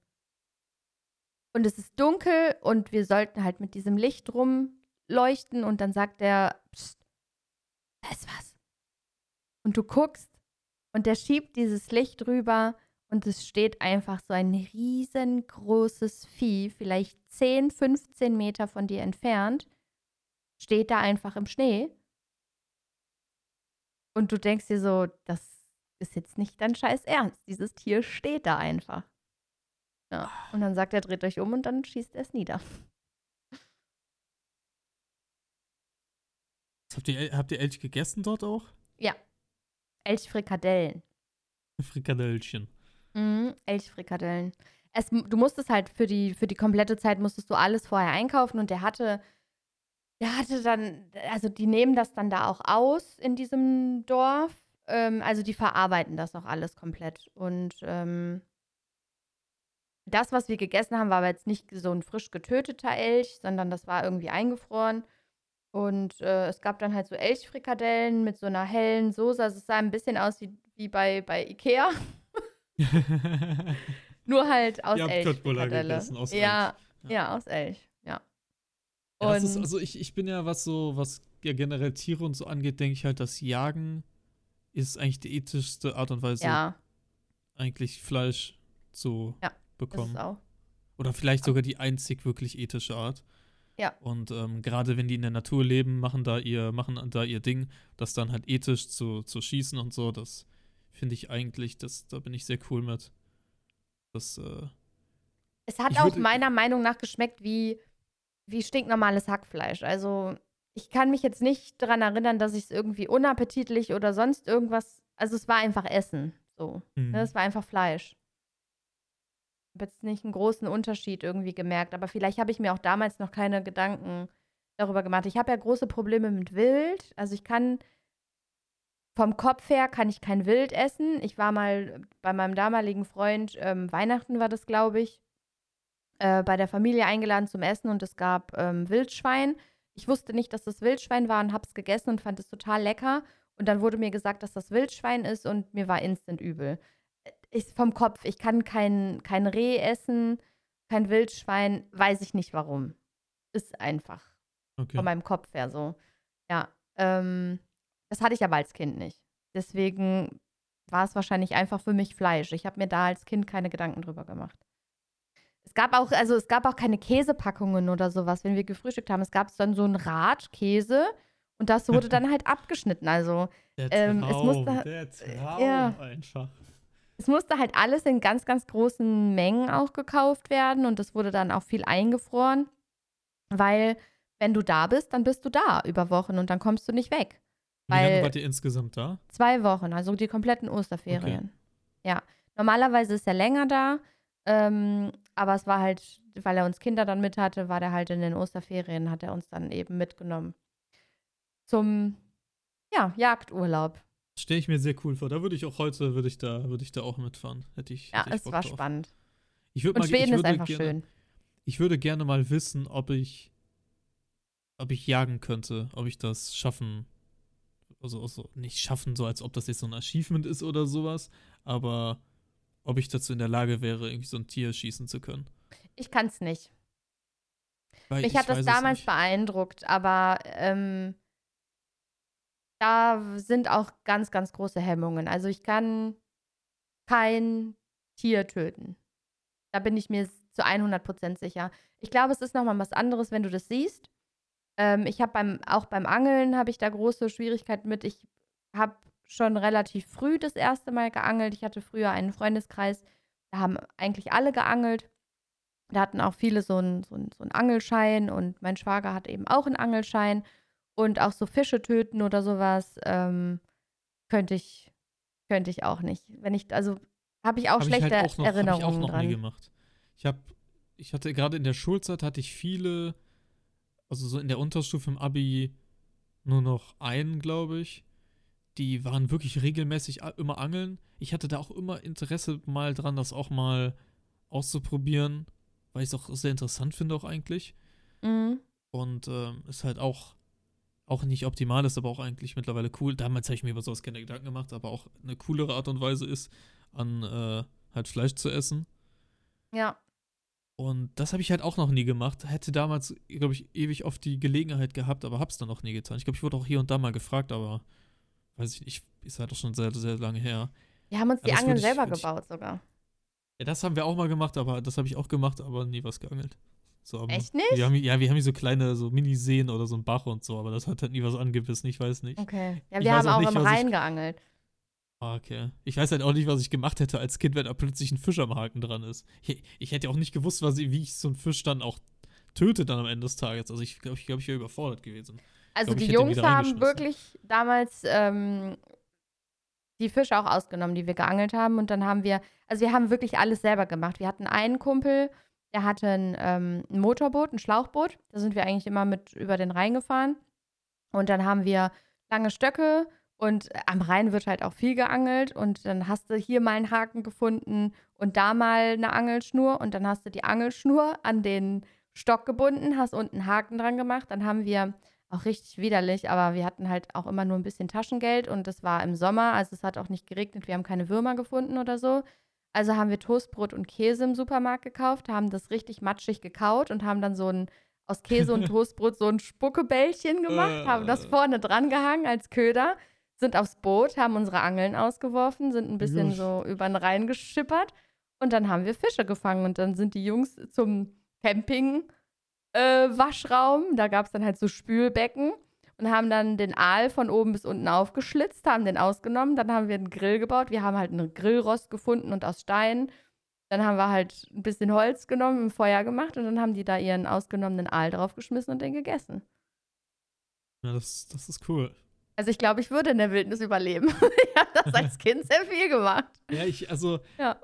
und es ist dunkel und wir sollten halt mit diesem Licht rumleuchten und dann sagt er, Psst, da ist was. Und du guckst und der schiebt dieses Licht rüber und es steht einfach so ein riesengroßes Vieh, vielleicht 10, 15 Meter von dir entfernt, steht da einfach im Schnee. Und du denkst dir so, das ist jetzt nicht dein Scheiß Ernst. Dieses Tier steht da einfach. Ja. Und dann sagt er, dreht euch um und dann schießt er es nieder. Habt ihr, habt ihr Elch gegessen dort auch? Elchfrikadellen. Frikadellchen. Mhm, Elchfrikadellen. Es, du musstest halt für die, für die komplette Zeit musstest du alles vorher einkaufen und der hatte, der hatte dann, also die nehmen das dann da auch aus in diesem Dorf. Ähm, also die verarbeiten das auch alles komplett. Und ähm, Das, was wir gegessen haben, war aber jetzt nicht so ein frisch getöteter Elch, sondern das war irgendwie eingefroren. Und äh, es gab dann halt so Elchfrikadellen mit so einer hellen Soße. Also es sah ein bisschen aus wie, wie bei, bei Ikea. *laughs* Nur halt aus Ihr habt Köttbullar Elchfrikadelle. gegessen, aus ja, Elch. ja, aus Elch, ja. Ja, das ist, also ich, ich bin ja, was so, was ja generell Tiere und so angeht, denke ich halt, das Jagen ist eigentlich die ethischste Art und Weise, Ja, eigentlich Fleisch zu Ja, das bekommen. ist auch. Oder vielleicht sogar die einzig wirklich ethische Art. Ja. Und ähm, gerade wenn die in der Natur leben, machen da ihr, machen da ihr Ding, das dann halt ethisch zu, zu schießen und so, das finde ich eigentlich, das, da bin ich sehr cool mit. Das, äh, Es hat auch meiner Meinung nach geschmeckt wie, wie stinknormales Hackfleisch. Also ich kann mich jetzt nicht daran erinnern, dass ich es irgendwie unappetitlich oder sonst irgendwas. Also es war einfach Essen. So. Ne? Es war einfach Fleisch. Ich habe jetzt nicht einen großen Unterschied irgendwie gemerkt, aber vielleicht habe ich mir auch damals noch keine Gedanken darüber gemacht. Ich habe ja große Probleme mit Wild. Also ich kann vom Kopf her kann ich kein Wild essen. Ich war mal bei meinem damaligen Freund, ähm, Weihnachten war das, glaube ich, äh, bei der Familie eingeladen zum Essen und es gab ähm, Wildschwein. Ich wusste nicht, dass das Wildschwein war und habe es gegessen und fand es total lecker. Und dann wurde mir gesagt, dass das Wildschwein ist und mir war instant übel. Ist vom Kopf. Ich kann kein, kein Reh essen, kein Wildschwein, weiß ich nicht warum. Ist einfach okay. von meinem Kopf her so. Ja, ähm, das hatte ich aber als Kind nicht. Deswegen war es wahrscheinlich einfach für mich Fleisch. Ich habe mir da als Kind keine Gedanken drüber gemacht. Es gab auch, also es gab auch keine Käsepackungen oder sowas, wenn wir gefrühstückt haben. Es gab dann so ein Rad Käse und das wurde dann halt abgeschnitten. Also Der ähm, es Traum, musste- der Traum ja. einfach. es musste halt alles in ganz, ganz großen Mengen auch gekauft werden und es wurde dann auch viel eingefroren, weil wenn du da bist, dann bist du da über Wochen und dann kommst du nicht weg. Wie lange wart ihr insgesamt da? Zwei Wochen, also die kompletten Osterferien. Ja, normalerweise ist er länger da, ähm, aber es war halt, weil er uns Kinder dann mit hatte, war der halt in den Osterferien, hat er uns dann eben mitgenommen zum, ja, Jagdurlaub. Stelle ich mir sehr cool vor. Da würde ich auch heute, würde ich da, würde ich da auch mitfahren. Hätte ich. Ja, hätte ich es Bock war drauf. spannend. Ich würd Und mal, Schweden ist würde einfach gerne, schön. Ich würde gerne mal wissen, ob ich, ob ich jagen könnte, ob ich das schaffen, also, also nicht schaffen, so als ob das jetzt so ein Achievement ist oder sowas, aber ob ich dazu in der Lage wäre, irgendwie so ein Tier schießen zu können. Ich kann es nicht. Weil Mich ich hat das damals beeindruckt, aber ähm, da sind auch ganz, ganz große Hemmungen. Also ich kann kein Tier töten. Da bin ich mir zu 100% sicher. Ich glaube, es ist nochmal was anderes, wenn du das siehst. Ähm, ich habe beim, auch beim Angeln habe ich da große Schwierigkeiten mit. Ich habe schon relativ früh das erste Mal geangelt. Ich hatte früher einen Freundeskreis, da haben eigentlich alle geangelt. Da hatten auch viele so einen so einen- so einen Angelschein und mein Schwager hat eben auch einen Angelschein. Und auch so Fische töten oder sowas ähm, könnte ich, könnte ich auch nicht. Wenn ich, also habe ich auch Hab schlechte ich halt auch noch, hab Erinnerungen ich auch noch dran. nie gemacht. Ich habe, ich hatte gerade in der Schulzeit hatte ich viele, also so in der Unterstufe im Abi nur noch einen, glaube ich. Die waren wirklich regelmäßig immer angeln. Ich hatte da auch immer Interesse mal dran, das auch mal auszuprobieren, weil ich es auch sehr interessant finde auch eigentlich. Mhm. Und ähm, ist halt auch, auch nicht optimal ist, aber auch eigentlich mittlerweile cool. Damals habe ich mir über sowas keine Gedanken gemacht, aber auch eine coolere Art und Weise ist, an äh, halt Fleisch zu essen. Ja, Und das habe ich halt auch noch nie gemacht. Hätte damals, glaube ich, ewig oft die Gelegenheit gehabt, aber hab's dann noch nie getan. Ich glaube, ich wurde auch hier und da mal gefragt, aber weiß ich nicht, ist halt auch schon sehr, sehr lange her. wir haben uns die Angeln ich- selber würd ich- gebaut sogar. Ja, das haben wir auch mal gemacht, aber das habe ich auch gemacht, aber nie was geangelt. So, Echt nicht? Wir haben, ja, wir haben hier so kleine so Miniseen oder so einen Bach und so, aber das hat halt nie was angebissen, ich weiß nicht. Okay. Ja, wir haben auch auch nicht, im Rhein geangelt. Ah, okay. Ich weiß halt auch nicht, was ich gemacht hätte als Kind, wenn da plötzlich ein Fisch am Haken dran ist. Ich, ich hätte auch nicht gewusst, was, ich- wie ich so einen Fisch dann auch töte dann am Ende des Tages. Also ich glaube, ich, glaub, ich wäre überfordert gewesen. Also glaub, die Jungs haben wirklich damals ähm, die Fische auch ausgenommen, die wir geangelt haben. Und dann haben wir, also wir haben wirklich alles selber gemacht. Wir hatten einen Kumpel, der hatte ein, ähm, ein Motorboot, ein Schlauchboot. Da sind wir eigentlich immer mit über den Rhein gefahren. Und dann haben wir lange Stöcke Und äh, am Rhein wird halt auch viel geangelt und dann hast du hier mal einen Haken gefunden und da mal eine Angelschnur und dann hast du die Angelschnur an den Stock gebunden, hast unten einen Haken dran gemacht. Dann haben wir auch richtig widerlich, aber wir hatten halt auch immer nur ein bisschen Taschengeld und das war im Sommer, also es hat auch nicht geregnet, wir haben keine Würmer gefunden oder so. Also haben wir Toastbrot und Käse im Supermarkt gekauft, haben das richtig matschig gekaut und haben dann so ein aus Käse und *laughs* Toastbrot so ein Spuckebällchen gemacht, haben das Äh. vorne dran gehangen als Köder, sind aufs Boot, haben unsere Angeln ausgeworfen, sind ein bisschen Jusch. so über den Rhein geschippert und dann haben wir Fische gefangen und dann sind die Jungs zum Camping äh, Waschraum, da gab es dann halt so Spülbecken und haben dann den Aal von oben bis unten aufgeschlitzt, haben den ausgenommen, dann haben wir einen Grill gebaut, wir haben halt einen Grillrost gefunden und aus Stein. Dann haben wir halt ein bisschen Holz genommen, im Feuer gemacht und dann haben die da ihren ausgenommenen Aal draufgeschmissen und den gegessen. Ja, das, das ist cool. Also ich glaube, ich würde in der Wildnis überleben. *laughs* ich habe das als Kind sehr viel gemacht. Ja, ich, also, Ja.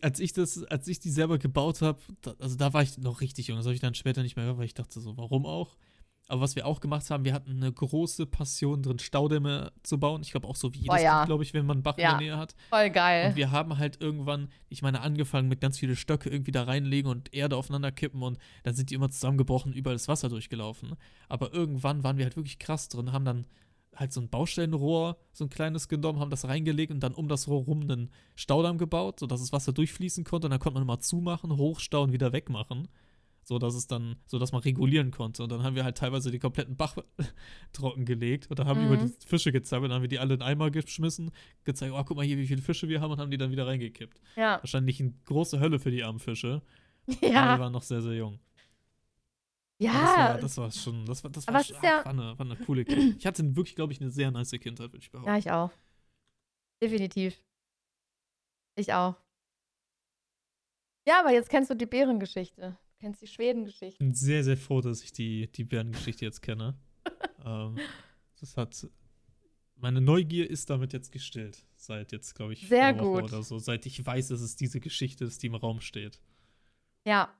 als ich das, als ich die selber gebaut habe, also da war ich noch richtig jung, das habe ich dann später nicht mehr gehört, weil ich dachte so, warum auch? Aber was wir auch gemacht haben, wir hatten eine große Passion drin, Staudämme zu bauen. Ich glaube auch so wie jedes Oh ja. Glaube ich, wenn man einen Bach Ja. in der Nähe hat. Voll geil. Und wir haben halt irgendwann, ich meine, angefangen mit ganz viele Stöcke irgendwie da reinlegen und Erde aufeinander kippen und dann sind die immer zusammengebrochen, überall das Wasser durchgelaufen. Aber irgendwann waren wir halt wirklich krass drin, haben dann halt so ein Baustellenrohr, so ein kleines genommen, haben das reingelegt und dann um das Rohr rum einen Staudamm gebaut, sodass das Wasser durchfließen konnte und dann konnte man immer zumachen, hochstauen, wieder wegmachen. So dass es dann, so dass man regulieren konnte. Und dann haben wir halt teilweise die kompletten Bach *laughs* trocken gelegt und dann haben wir über Mhm. die Fische gezappelt, dann haben wir die alle in Eimer geschmissen, gezeigt, oh, guck mal hier, wie viele Fische wir haben und haben die dann wieder reingekippt. Ja. Wahrscheinlich eine große Hölle für die armen Fische. *laughs* Aber wir Ja. waren noch sehr, sehr jung. Ja. Das war, das war schon, das war, das war, ach, ja- war, eine, war eine coole Kindheit. Ich hatte wirklich, glaube ich, eine sehr nice Kindheit, würde ich behaupten. Ja, ich auch. Definitiv. Ich auch. Ja, aber jetzt kennst du die Bärengeschichte. Du kennst die Schwedengeschichte. Ich bin sehr, sehr froh, dass ich die, die Bärengeschichte jetzt kenne. *laughs* ähm, das hat. Meine Neugier ist damit jetzt gestillt. Seit jetzt, glaube ich, Sehr gut. oder so. Seit ich weiß, dass es diese Geschichte ist, die im Raum steht. Ja.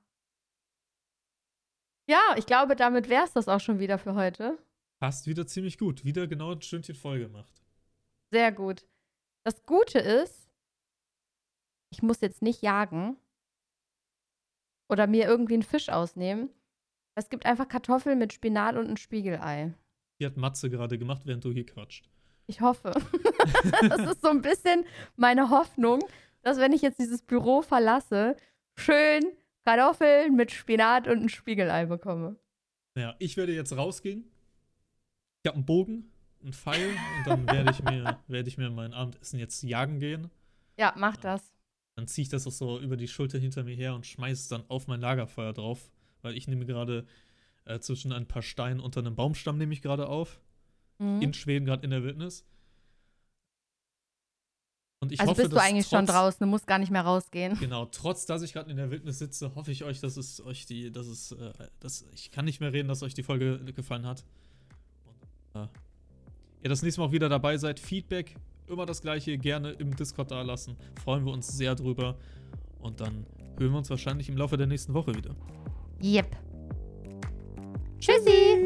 Ja, ich glaube, damit wäre es das auch schon wieder für heute. Passt wieder ziemlich gut. Wieder genau ein Stündchen voll gemacht. Sehr gut. Das Gute ist, ich muss jetzt nicht jagen oder mir irgendwie einen Fisch ausnehmen. Es gibt einfach Kartoffeln mit Spinat und ein Spiegelei. Die hat Matze gerade gemacht, während du hier quatscht. Ich hoffe. *laughs* das ist so ein bisschen meine Hoffnung, dass wenn ich jetzt dieses Büro verlasse, schön Kartoffeln mit Spinat und ein Spiegelei bekomme. Ja, ich werde jetzt rausgehen. Ich habe einen Bogen, einen Pfeil und dann werde ich mir, *laughs* werde ich mir mein Abendessen jetzt jagen gehen. Ja, mach das. Dann ziehe ich das auch so über die Schulter hinter mir her und schmeiße es dann auf mein Lagerfeuer drauf, weil ich nehme gerade äh, zwischen ein paar Steinen unter einem Baumstamm nehme ich gerade auf. Mhm. In Schweden, gerade in der Wildnis. Und ich also hoffe, bist du eigentlich schon trotz- draußen, du musst gar nicht mehr rausgehen. Genau, trotz dass ich gerade in der Wildnis sitze, hoffe ich euch, dass es euch die, dass es, äh, dass ich kann nicht mehr reden, dass euch die Folge gefallen hat. Und, äh, ihr das nächste Mal auch wieder dabei seid. Feedback, immer das gleiche, gerne im Discord da lassen. Freuen wir uns sehr drüber. Und dann hören wir uns wahrscheinlich im Laufe der nächsten Woche wieder. Yep. Tschüssi.